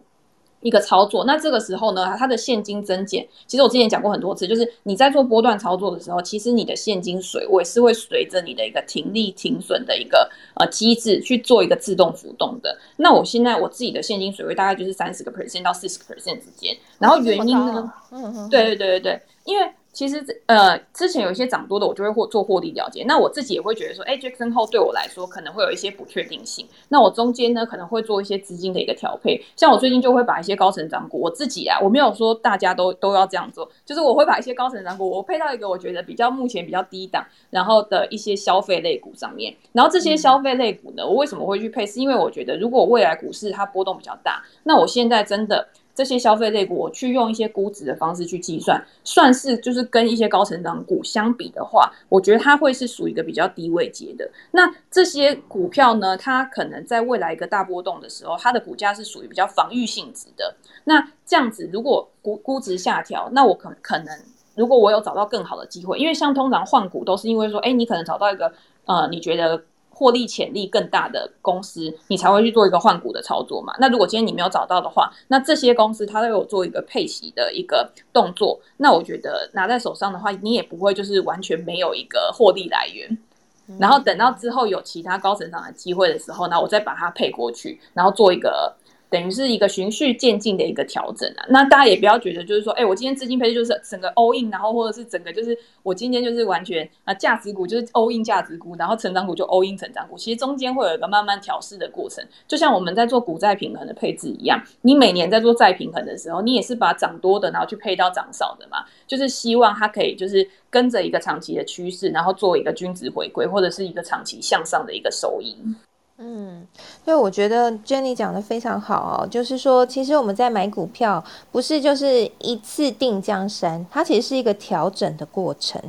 一个操作，那这个时候呢，它的现金增减，其实我之前讲过很多次，就是你在做波段操作的时候，其实你的现金水位是会随着你的一个停利停损的一个呃机制去做一个自动浮动的。那我现在我自己的现金水位大概就是三十个 percent 到四十个 percent 之间，然后原因呢，嗯嗯，对对对对对，因为其实呃之前有一些涨多的，我就会获做获利了结。那我自己也会觉得说，哎，Jackson Hole 对我来说可能会有一些不确定性。那我中间呢可能会做一些资金的一个调配，像我最近就会把一些高成长股，我自己啊，我没有说大家都都要这样做，就是我会把一些高成长股，我配到一个我觉得比较目前比较低档，然后的一些消费类股上面。然后这些消费类股呢，我为什么会去配？是因为我觉得如果未来股市它波动比较大，那我现在真的。这些消费类股，我去用一些估值的方式去计算，算是就是跟一些高成长股相比的话，我觉得它会是属于一个比较低位阶的。那这些股票呢，它可能在未来一个大波动的时候，它的股价是属于比较防御性质的。那这样子，如果估估值下调，那我可可能如果我有找到更好的机会，因为像通常换股都是因为说，哎，你可能找到一个呃，你觉得。获利潜力更大的公司，你才会去做一个换股的操作嘛？那如果今天你没有找到的话，那这些公司它都有做一个配息的一个动作，那我觉得拿在手上的话，你也不会就是完全没有一个获利来源。然后等到之后有其他高成长的机会的时候，呢我再把它配过去，然后做一个。等于是一个循序渐进的一个调整啊，那大家也不要觉得就是说，哎，我今天资金配置就是整个 all in，然后或者是整个就是我今天就是完全啊价值股就是 all in 价值股，然后成长股就 all in 成长股，其实中间会有一个慢慢调试的过程，就像我们在做股债平衡的配置一样，你每年在做债平衡的时候，你也是把涨多的然后去配到涨少的嘛，就是希望它可以就是跟着一个长期的趋势，然后做一个均值回归或者是一个长期向上的一个收益。嗯，因为我觉得 Jenny 讲的非常好哦，就是说，其实我们在买股票，不是就是一次定江山，它其实是一个调整的过程。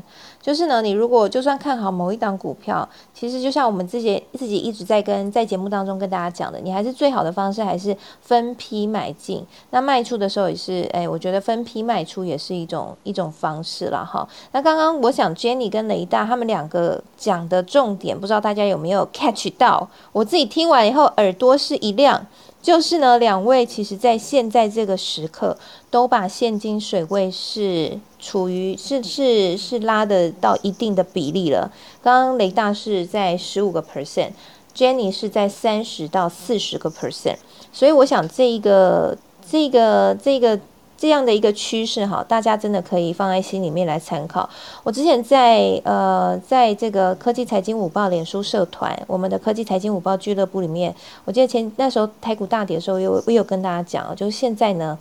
就是呢，你如果就算看好某一档股票，其实就像我们自己自己一直在跟在节目当中跟大家讲的，你还是最好的方式还是分批买进。那卖出的时候也是，哎，我觉得分批卖出也是一种一种方式了哈。那刚刚我想 Jenny 跟雷大他们两个讲的重点，不知道大家有没有 catch 到？我自己听完以后耳朵是一亮。就是呢，两位其实在现在这个时刻都把现金水位是处于是是是拉的到一定的比例了。刚刚雷大是在十五个 percent，Jenny 是在三十到四十个 percent，所以我想这一个这个这个。这样的一个趋势哈，大家真的可以放在心里面来参考。我之前在呃，在这个科技财经五报脸书社团，我们的科技财经五报俱乐部里面，我记得前那时候台股大跌的时候，有我有跟大家讲，就是现在呢，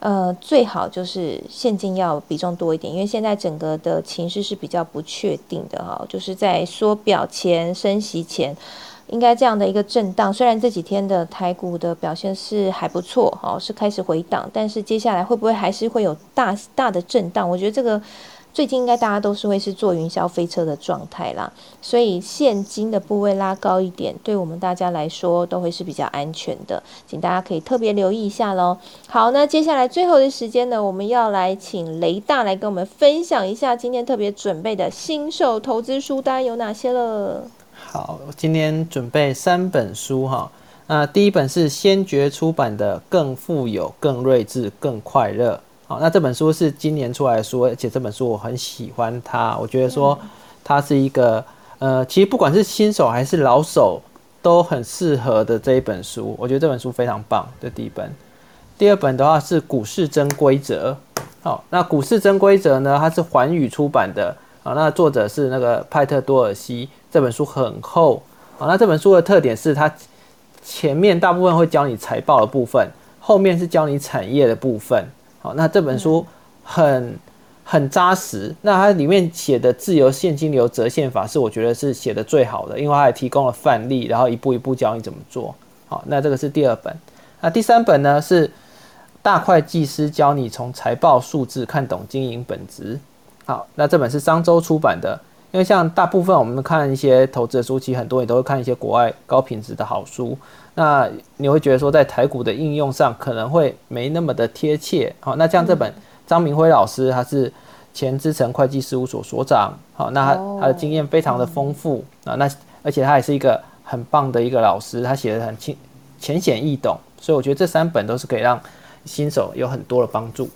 呃，最好就是现金要比重多一点，因为现在整个的情势是比较不确定的哈，就是在缩表前、升息前。应该这样的一个震荡，虽然这几天的台股的表现是还不错，哦，是开始回档，但是接下来会不会还是会有大大的震荡？我觉得这个最近应该大家都是会是坐云霄飞车的状态啦，所以现金的部位拉高一点，对我们大家来说都会是比较安全的，请大家可以特别留意一下喽。好，那接下来最后的时间呢，我们要来请雷大来跟我们分享一下今天特别准备的新手投资书单有哪些了。好，今天准备三本书哈。那第一本是先觉出版的《更富有、更睿智、更快乐》。好，那这本书是今年出来的书，而且这本书我很喜欢它。我觉得说它是一个呃，其实不管是新手还是老手都很适合的这一本书。我觉得这本书非常棒。这第一本，第二本的话是《股市真规则》。好，那《股市真规则》呢，它是环宇出版的。好，那作者是那个派特多尔西。这本书很厚啊，那这本书的特点是它前面大部分会教你财报的部分，后面是教你产业的部分。好，那这本书很很扎实。那它里面写的自由现金流折现法是我觉得是写的最好的，因为它也提供了范例，然后一步一步教你怎么做。好，那这个是第二本。那第三本呢是大会计师教你从财报数字看懂经营本质。好，那这本是商周出版的。因为像大部分我们看一些投资的书，其实很多也都会看一些国外高品质的好书。那你会觉得说，在台股的应用上可能会没那么的贴切。好，那像这本张明辉老师，他是前资诚会计事务所所长。好，那他他的经验非常的丰富啊。那而且他也是一个很棒的一个老师，他写的很清浅显易懂。所以我觉得这三本都是可以让新手有很多的帮助。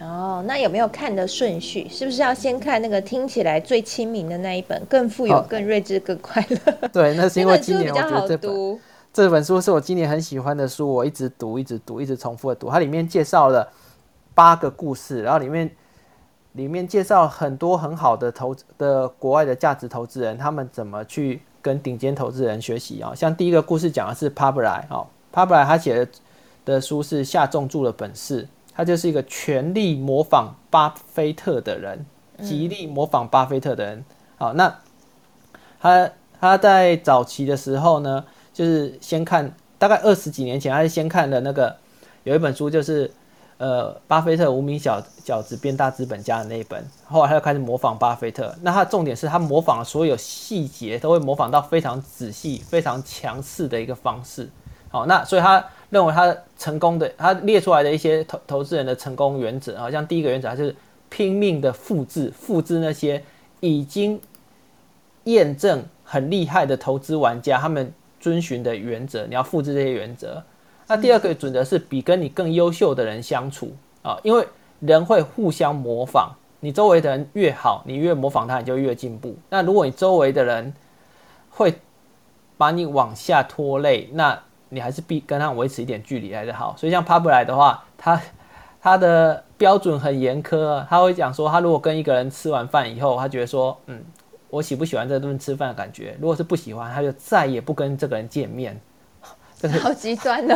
哦，那有没有看的顺序？是不是要先看那个听起来最亲民的那一本，更富有、更睿智、更快乐？对，那是因为今年我觉得这本这本书是我今年很喜欢的书，我一直读、一直读、一直重复的读。它里面介绍了八个故事，然后里面里面介绍很多很好的投的国外的价值投资人，他们怎么去跟顶尖投资人学习啊？像第一个故事讲的是 p a b l a 哦 p a b l a 他写的的书是下重注的本事。他就是一个全力模仿巴菲特的人，极力模仿巴菲特的人。好，那他他在早期的时候呢，就是先看大概二十几年前，他是先看的那个有一本书，就是呃巴菲特无名小饺子变大资本家的那一本，后来他就开始模仿巴菲特。那他重点是他模仿的所有细节都会模仿到非常仔细、非常强势的一个方式。好，那所以他认为他成功的，他列出来的一些投投资人的成功原则，好像第一个原则就是拼命的复制，复制那些已经验证很厉害的投资玩家他们遵循的原则，你要复制这些原则。那第二个准则是比跟你更优秀的人相处啊，因为人会互相模仿，你周围的人越好，你越模仿他，你就越进步。那如果你周围的人会把你往下拖累，那你还是必跟他维持一点距离来的好。所以像帕布莱的话，他他的标准很严苛，他会讲说，他如果跟一个人吃完饭以后，他觉得说，嗯，我喜不喜欢这顿吃饭的感觉？如果是不喜欢，他就再也不跟这个人见面。真的好极端哦，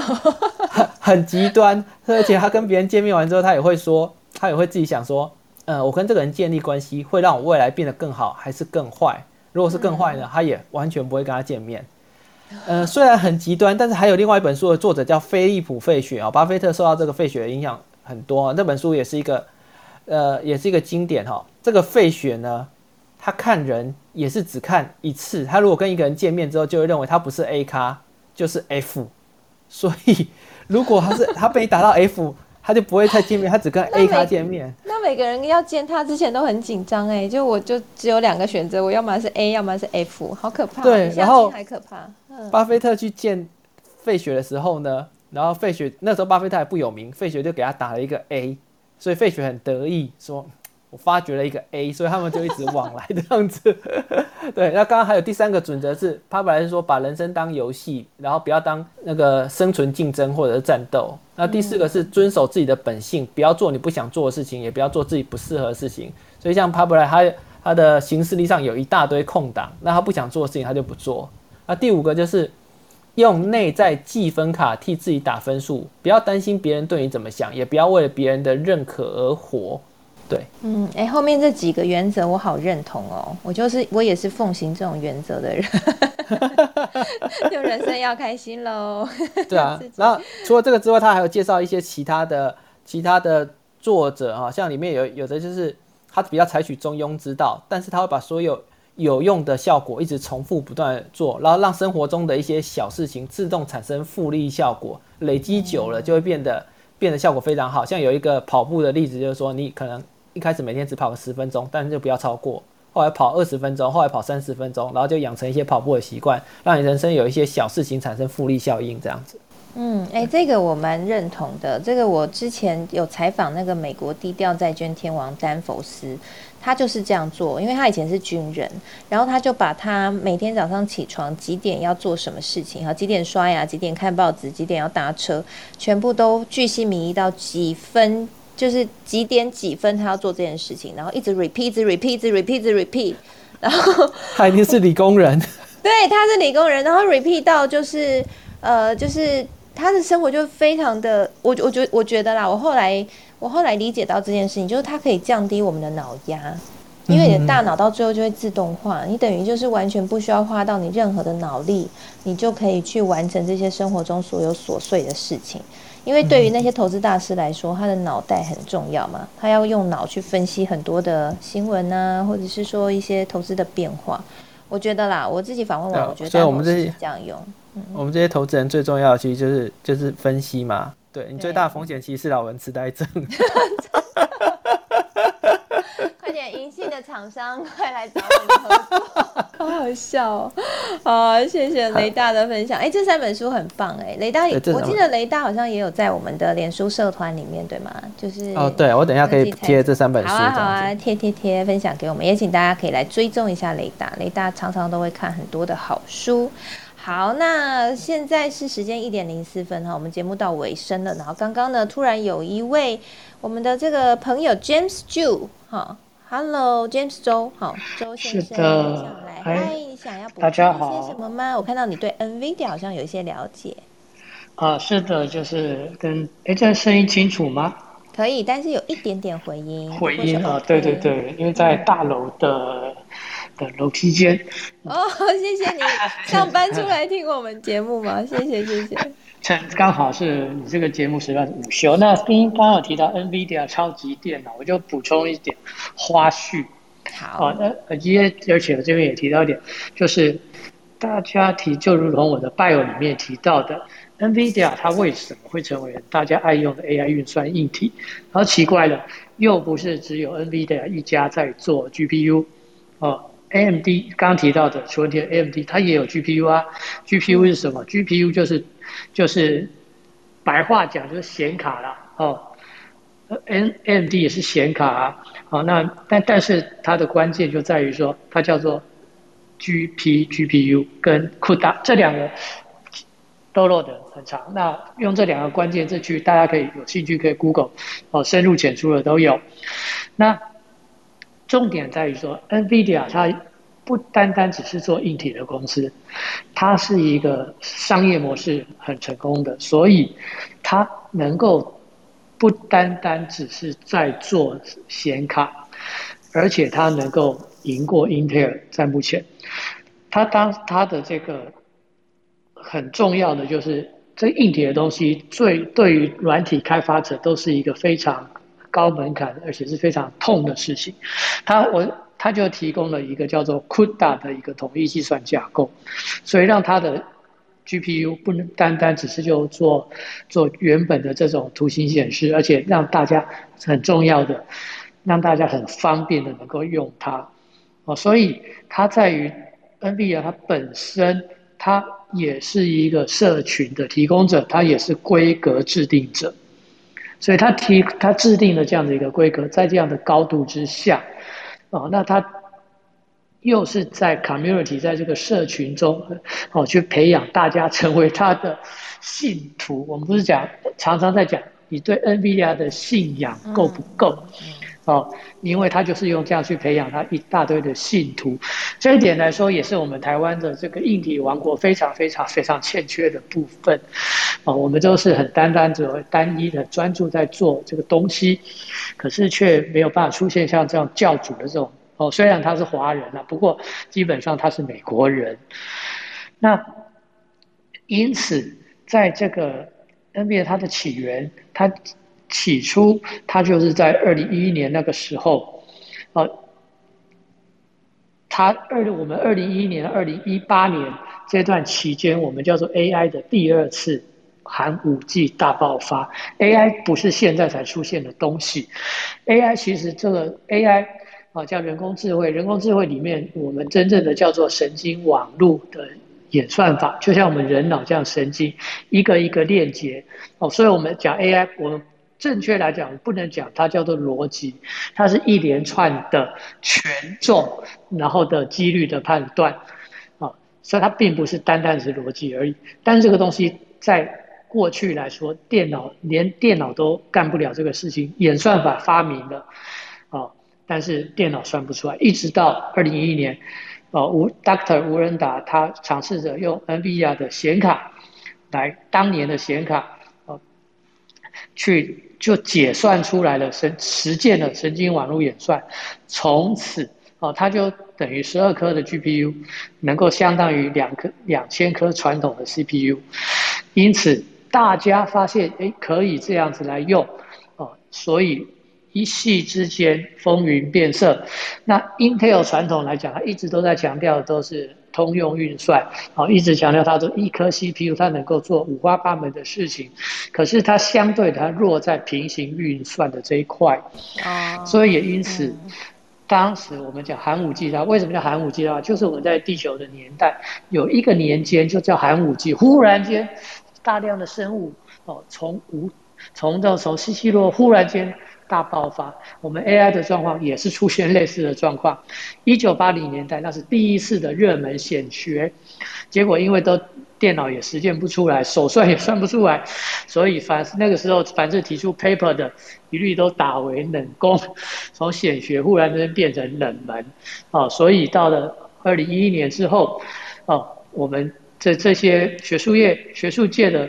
很很极端，而且他跟别人见面完之后，他也会说，他也会自己想说，呃，我跟这个人建立关系会让我未来变得更好，还是更坏？如果是更坏呢，他也完全不会跟他见面。呃，虽然很极端，但是还有另外一本书的作者叫菲利普·费雪啊，巴菲特受到这个费雪的影响很多，那本书也是一个，呃，也是一个经典哈。这个费雪呢，他看人也是只看一次，他如果跟一个人见面之后，就会认为他不是 A 咖。就是 F，所以如果他是他被你打到 F，他就不会再见面，他只跟 A 咖见面。那每个人要见他之前都很紧张哎，就我就只有两个选择，我要么是 A，要么是 F，好可怕。对，然后还可怕。巴菲特去见费雪的时候呢，然后费雪那时候巴菲特还不有名，费雪就给他打了一个 A，所以费雪很得意说。我发掘了一个 A，所以他们就一直往来这样子。对，那刚刚还有第三个准则是，他本来是说把人生当游戏，然后不要当那个生存竞争或者是战斗。那第四个是遵守自己的本性，不要做你不想做的事情，也不要做自己不适合的事情。所以像帕布莱，他他的行事历上有一大堆空档，那他不想做的事情他就不做。那第五个就是用内在计分卡替自己打分数，不要担心别人对你怎么想，也不要为了别人的认可而活。对，嗯，哎，后面这几个原则我好认同哦，我就是我也是奉行这种原则的人，就人生要开心喽。对啊，然后除了这个之外，他还有介绍一些其他的其他的作者啊，像里面有有的就是他比较采取中庸之道，但是他会把所有有用的效果一直重复不断做，然后让生活中的一些小事情自动产生复利效果，累积久了就会变得变得效果非常好。像有一个跑步的例子，就是说你可能。一开始每天只跑个十分钟，但是就不要超过。后来跑二十分钟，后来跑三十分钟，然后就养成一些跑步的习惯，让你人生有一些小事情产生复利效应，这样子。嗯，哎，这个我蛮认同的。这个我之前有采访那个美国低调债券天王丹佛斯，他就是这样做，因为他以前是军人，然后他就把他每天早上起床几点要做什么事情，哈，几点刷牙，几点看报纸，几点要搭车，全部都巨细靡遗到几分。就是几点几分他要做这件事情，然后一直 repeat，一直 repeat，一直 repeat，一直 repeat，然后 他一定是理工人，对，他是理工人，然后 repeat 到就是呃，就是他的生活就非常的，我我觉我觉得啦，我后来我后来理解到这件事情，就是它可以降低我们的脑压，因为你的大脑到最后就会自动化，你等于就是完全不需要花到你任何的脑力，你就可以去完成这些生活中所有琐碎的事情。因为对于那些投资大师来说，他的脑袋很重要嘛，他要用脑去分析很多的新闻啊，或者是说一些投资的变化。我觉得啦，我自己访问完，我觉得，所以我们这些这样用，我们这些投资人最重要的其实就是就是分析嘛。对你最大的风险其实是老人痴呆症。银杏的厂商快来找我们合作，好好笑哦！好，谢谢雷大的分享。哎，这三本书很棒哎，雷大，我记得雷大好像也有在我们的脸书社团里面，对吗？就是哦，对我等一下可以贴这三本书，好啊，好啊，贴贴贴，分享给我们，也请大家可以来追踪一下雷大。雷大常常都会看很多的好书。好，那现在是时间一点零四分哈，我们节目到尾声了。然后刚刚呢，突然有一位我们的这个朋友 James Jew 哈。Hello，James 周，好，周先生上来，嗨，你想要补充一些什么吗？我看到你对 NVIDIA 好像有一些了解。啊，是的，就是跟，哎，这声音清楚吗？可以，但是有一点点回音。回音啊，对对对，因为在大楼的的楼梯间。哦，谢谢你上班出来听我们节目吗？谢谢谢谢。趁刚好是你这个节目时段午休，那刚刚好提到 NVIDIA 超级电脑，我就补充一点花絮。好，哦，那而且而且我这边也提到一点，就是大家提就如同我的 bio 里面提到的，NVIDIA 它为什么会成为大家爱用的 AI 运算硬体？然后奇怪了，又不是只有 NVIDIA 一家在做 GPU，哦，AMD 刚刚提到的除了 AMD，它也有 GPU 啊，GPU 是什么？GPU 就是就是白话讲就是显卡啦，哦。N M D 也是显卡啊，好，那但但是它的关键就在于说，它叫做 G P G P U 跟 CUDA 这两个都落的很长。那用这两个关键字去，大家可以有兴趣可以 Google 哦，深入浅出的都有。那重点在于说，NVIDIA 它不单单只是做硬体的公司，它是一个商业模式很成功的，所以它能够。不单单只是在做显卡，而且它能够赢过英特尔在目前。它当它的这个很重要的就是，这硬体的东西最对于软体开发者都是一个非常高门槛，而且是非常痛的事情。它我它就提供了一个叫做 CUDA 的一个统一计算架构，所以让它的。GPU 不能单单只是就做做原本的这种图形显示，而且让大家很重要的，让大家很方便的能够用它，哦，所以它在于 NVIDIA 它本身它也是一个社群的提供者，它也是规格制定者，所以他提他制定了这样的一个规格，在这样的高度之下，哦，那他。又是在 community 在这个社群中，哦，去培养大家成为他的信徒。我们不是讲常常在讲你对 NVIDIA 的信仰够不够？哦，因为他就是用这样去培养他一大堆的信徒。这一点来说，也是我们台湾的这个硬体王国非常非常非常欠缺的部分。哦，我们都是很单单只、单一的专注在做这个东西，可是却没有办法出现像这样教主的这种。哦，虽然他是华人啊，不过基本上他是美国人。那因此，在这个 NBA 它的起源，它起初它就是在二零一一年那个时候，呃，它二我们二零一一年、二零一八年这段期间，我们叫做 AI 的第二次含五 G 大爆发。AI 不是现在才出现的东西，AI 其实这个 AI。啊，叫人工智慧。人工智慧里面，我们真正的叫做神经网络的演算法，就像我们人脑这样神经，一个一个链接。哦，所以我们讲 AI，我们正确来讲，不能讲它叫做逻辑，它是一连串的权重，然后的几率的判断。啊，所以它并不是单单是逻辑而已。但是这个东西在过去来说，电脑连电脑都干不了这个事情，演算法发明了。啊但是电脑算不出来，一直到二零一一年，哦，吴 Doctor 吴仁达他尝试着用 NVIDIA 的显卡来当年的显卡，哦，去就解算出来了神实践了神经网络演算，从此哦，它就等于十二颗的 GPU 能够相当于两颗两千颗传统的 CPU，因此大家发现哎可以这样子来用，哦，所以。一夕之间风云变色，那 Intel 传统来讲，它一直都在强调都是通用运算，好，一直强调它的一颗 CPU 它能够做五花八门的事情，可是它相对它弱在平行运算的这一块，哦，所以也因此，当时我们讲寒武纪它为什么叫寒武纪啊？就是我们在地球的年代有一个年间就叫寒武纪，忽然间大量的生物哦，从无从这从西西洛忽然间。大爆发，我们 AI 的状况也是出现类似的状况。一九八零年代，那是第一次的热门显学，结果因为都电脑也实现不出来，手算也算不出来，所以凡那个时候凡是提出 paper 的，一律都打为冷宫，从显学忽然间变成冷门。哦，所以到了二零一一年之后，哦，我们这这些学术业、学术界的，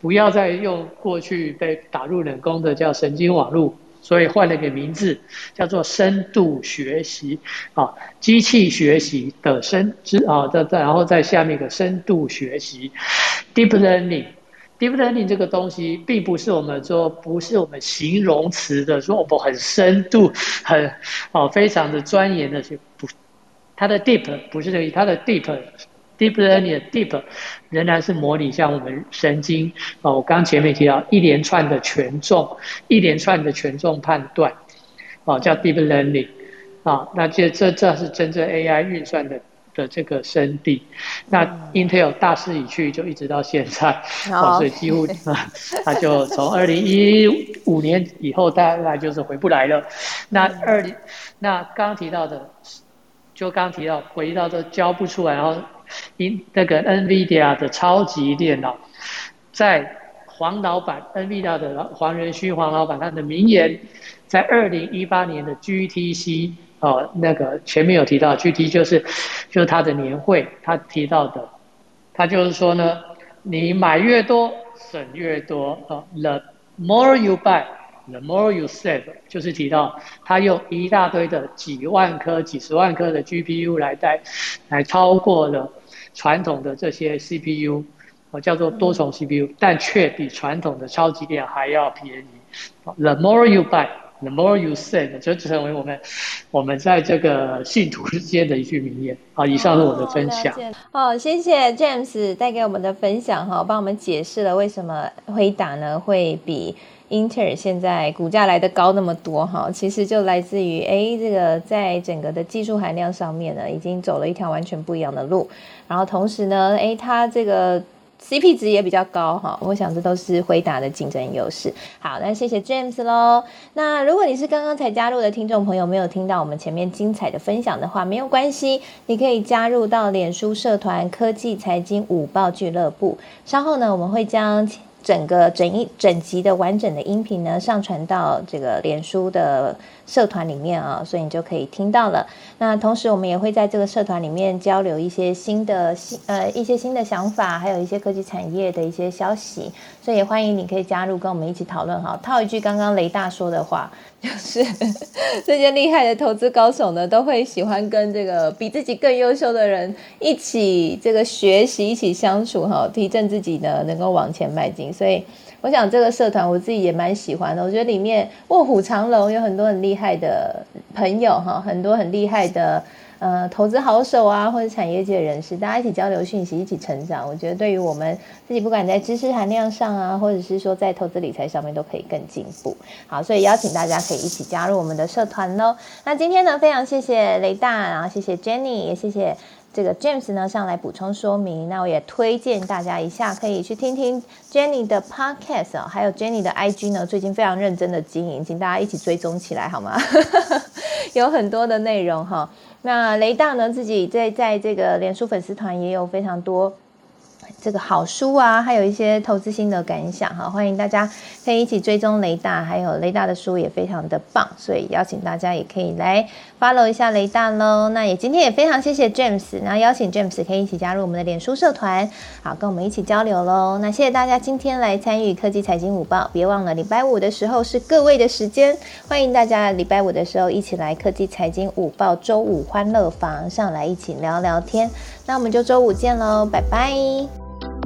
不要再用过去被打入冷宫的叫神经网络。所以换了个名字，叫做深度学习，啊，机器学习的深之啊，在在，然后在下面一个深度学习，deep learning，deep learning 这个东西，并不是我们说不是我们形容词的说我们很深度、很哦非常的钻研的去不，它的 deep 不是这个意思，它的 deep deep learning 的 deep 仍然是模拟像我们神经哦，我刚前面提到一连串的权重，一连串的权重判断哦，叫 deep learning 啊，那这这这是真正 AI 运算的。的这个生地，那 Intel 大势已去，就一直到现在，哦所以几乎啊 它就从二零一五年以后，大概就是回不来了。那二零，那刚提到的，就刚提到回到这交不出来，然后因那个 NVIDIA 的超级电脑，在黄老板 NVIDIA 的黄仁勋黄老板他的名言，在二零一八年的 GTC。哦，那个前面有提到具体就是，就是他的年会，他提到的，他就是说呢，你买越多省越多哦，the more you buy The more you save，就是提到他用一大堆的几万颗、几十万颗的 GPU 来带，来超过了传统的这些 CPU，哦叫做多重 CPU，但却比传统的超级电还要便宜。The more you buy。The more you save，就成为我们我们在这个信徒之间的一句名言。好，以上是我的分享。哦，谢谢 James 带给我们的分享哈，帮我们解释了为什么回答呢会比英特尔现在股价来的高那么多哈。其实就来自于哎，这个在整个的技术含量上面呢，已经走了一条完全不一样的路。然后同时呢，哎，它这个。CP 值也比较高哈，我想这都是回答的竞争优势。好，那谢谢 James 喽。那如果你是刚刚才加入的听众朋友，没有听到我们前面精彩的分享的话，没有关系，你可以加入到脸书社团科技财经午报俱乐部。稍后呢，我们会将。整个整一整集的完整的音频呢，上传到这个脸书的社团里面啊，所以你就可以听到了。那同时，我们也会在这个社团里面交流一些新的新呃一些新的想法，还有一些科技产业的一些消息。所以也欢迎你可以加入，跟我们一起讨论哈。套一句刚刚雷大说的话。就是 这些厉害的投资高手呢，都会喜欢跟这个比自己更优秀的人一起这个学习，一起相处哈，提振自己呢，能够往前迈进。所以，我想这个社团我自己也蛮喜欢的。我觉得里面卧虎藏龙，有很多很厉害的朋友哈，很多很厉害的。呃，投资好手啊，或者产业界人士，大家一起交流讯息，一起成长。我觉得对于我们自己，不管在知识含量上啊，或者是说在投资理财上面，都可以更进步。好，所以邀请大家可以一起加入我们的社团喽。那今天呢，非常谢谢雷大，然后谢谢 Jenny，也谢谢这个 James 呢上来补充说明。那我也推荐大家一下，可以去听听 Jenny 的 Podcast 啊，还有 Jenny 的 IG 呢，最近非常认真的经营，请大家一起追踪起来好吗？有很多的内容哈。那雷大呢？自己在在这个脸书粉丝团也有非常多。这个好书啊，还有一些投资心得感想哈，欢迎大家可以一起追踪雷大，还有雷大的书也非常的棒，所以邀请大家也可以来 follow 一下雷大喽。那也今天也非常谢谢 James，然后邀请 James 可以一起加入我们的脸书社团，好跟我们一起交流喽。那谢谢大家今天来参与科技财经午报，别忘了礼拜五的时候是各位的时间，欢迎大家礼拜五的时候一起来科技财经午报周五欢乐房上来一起聊聊天。那我们就周五见喽，拜拜。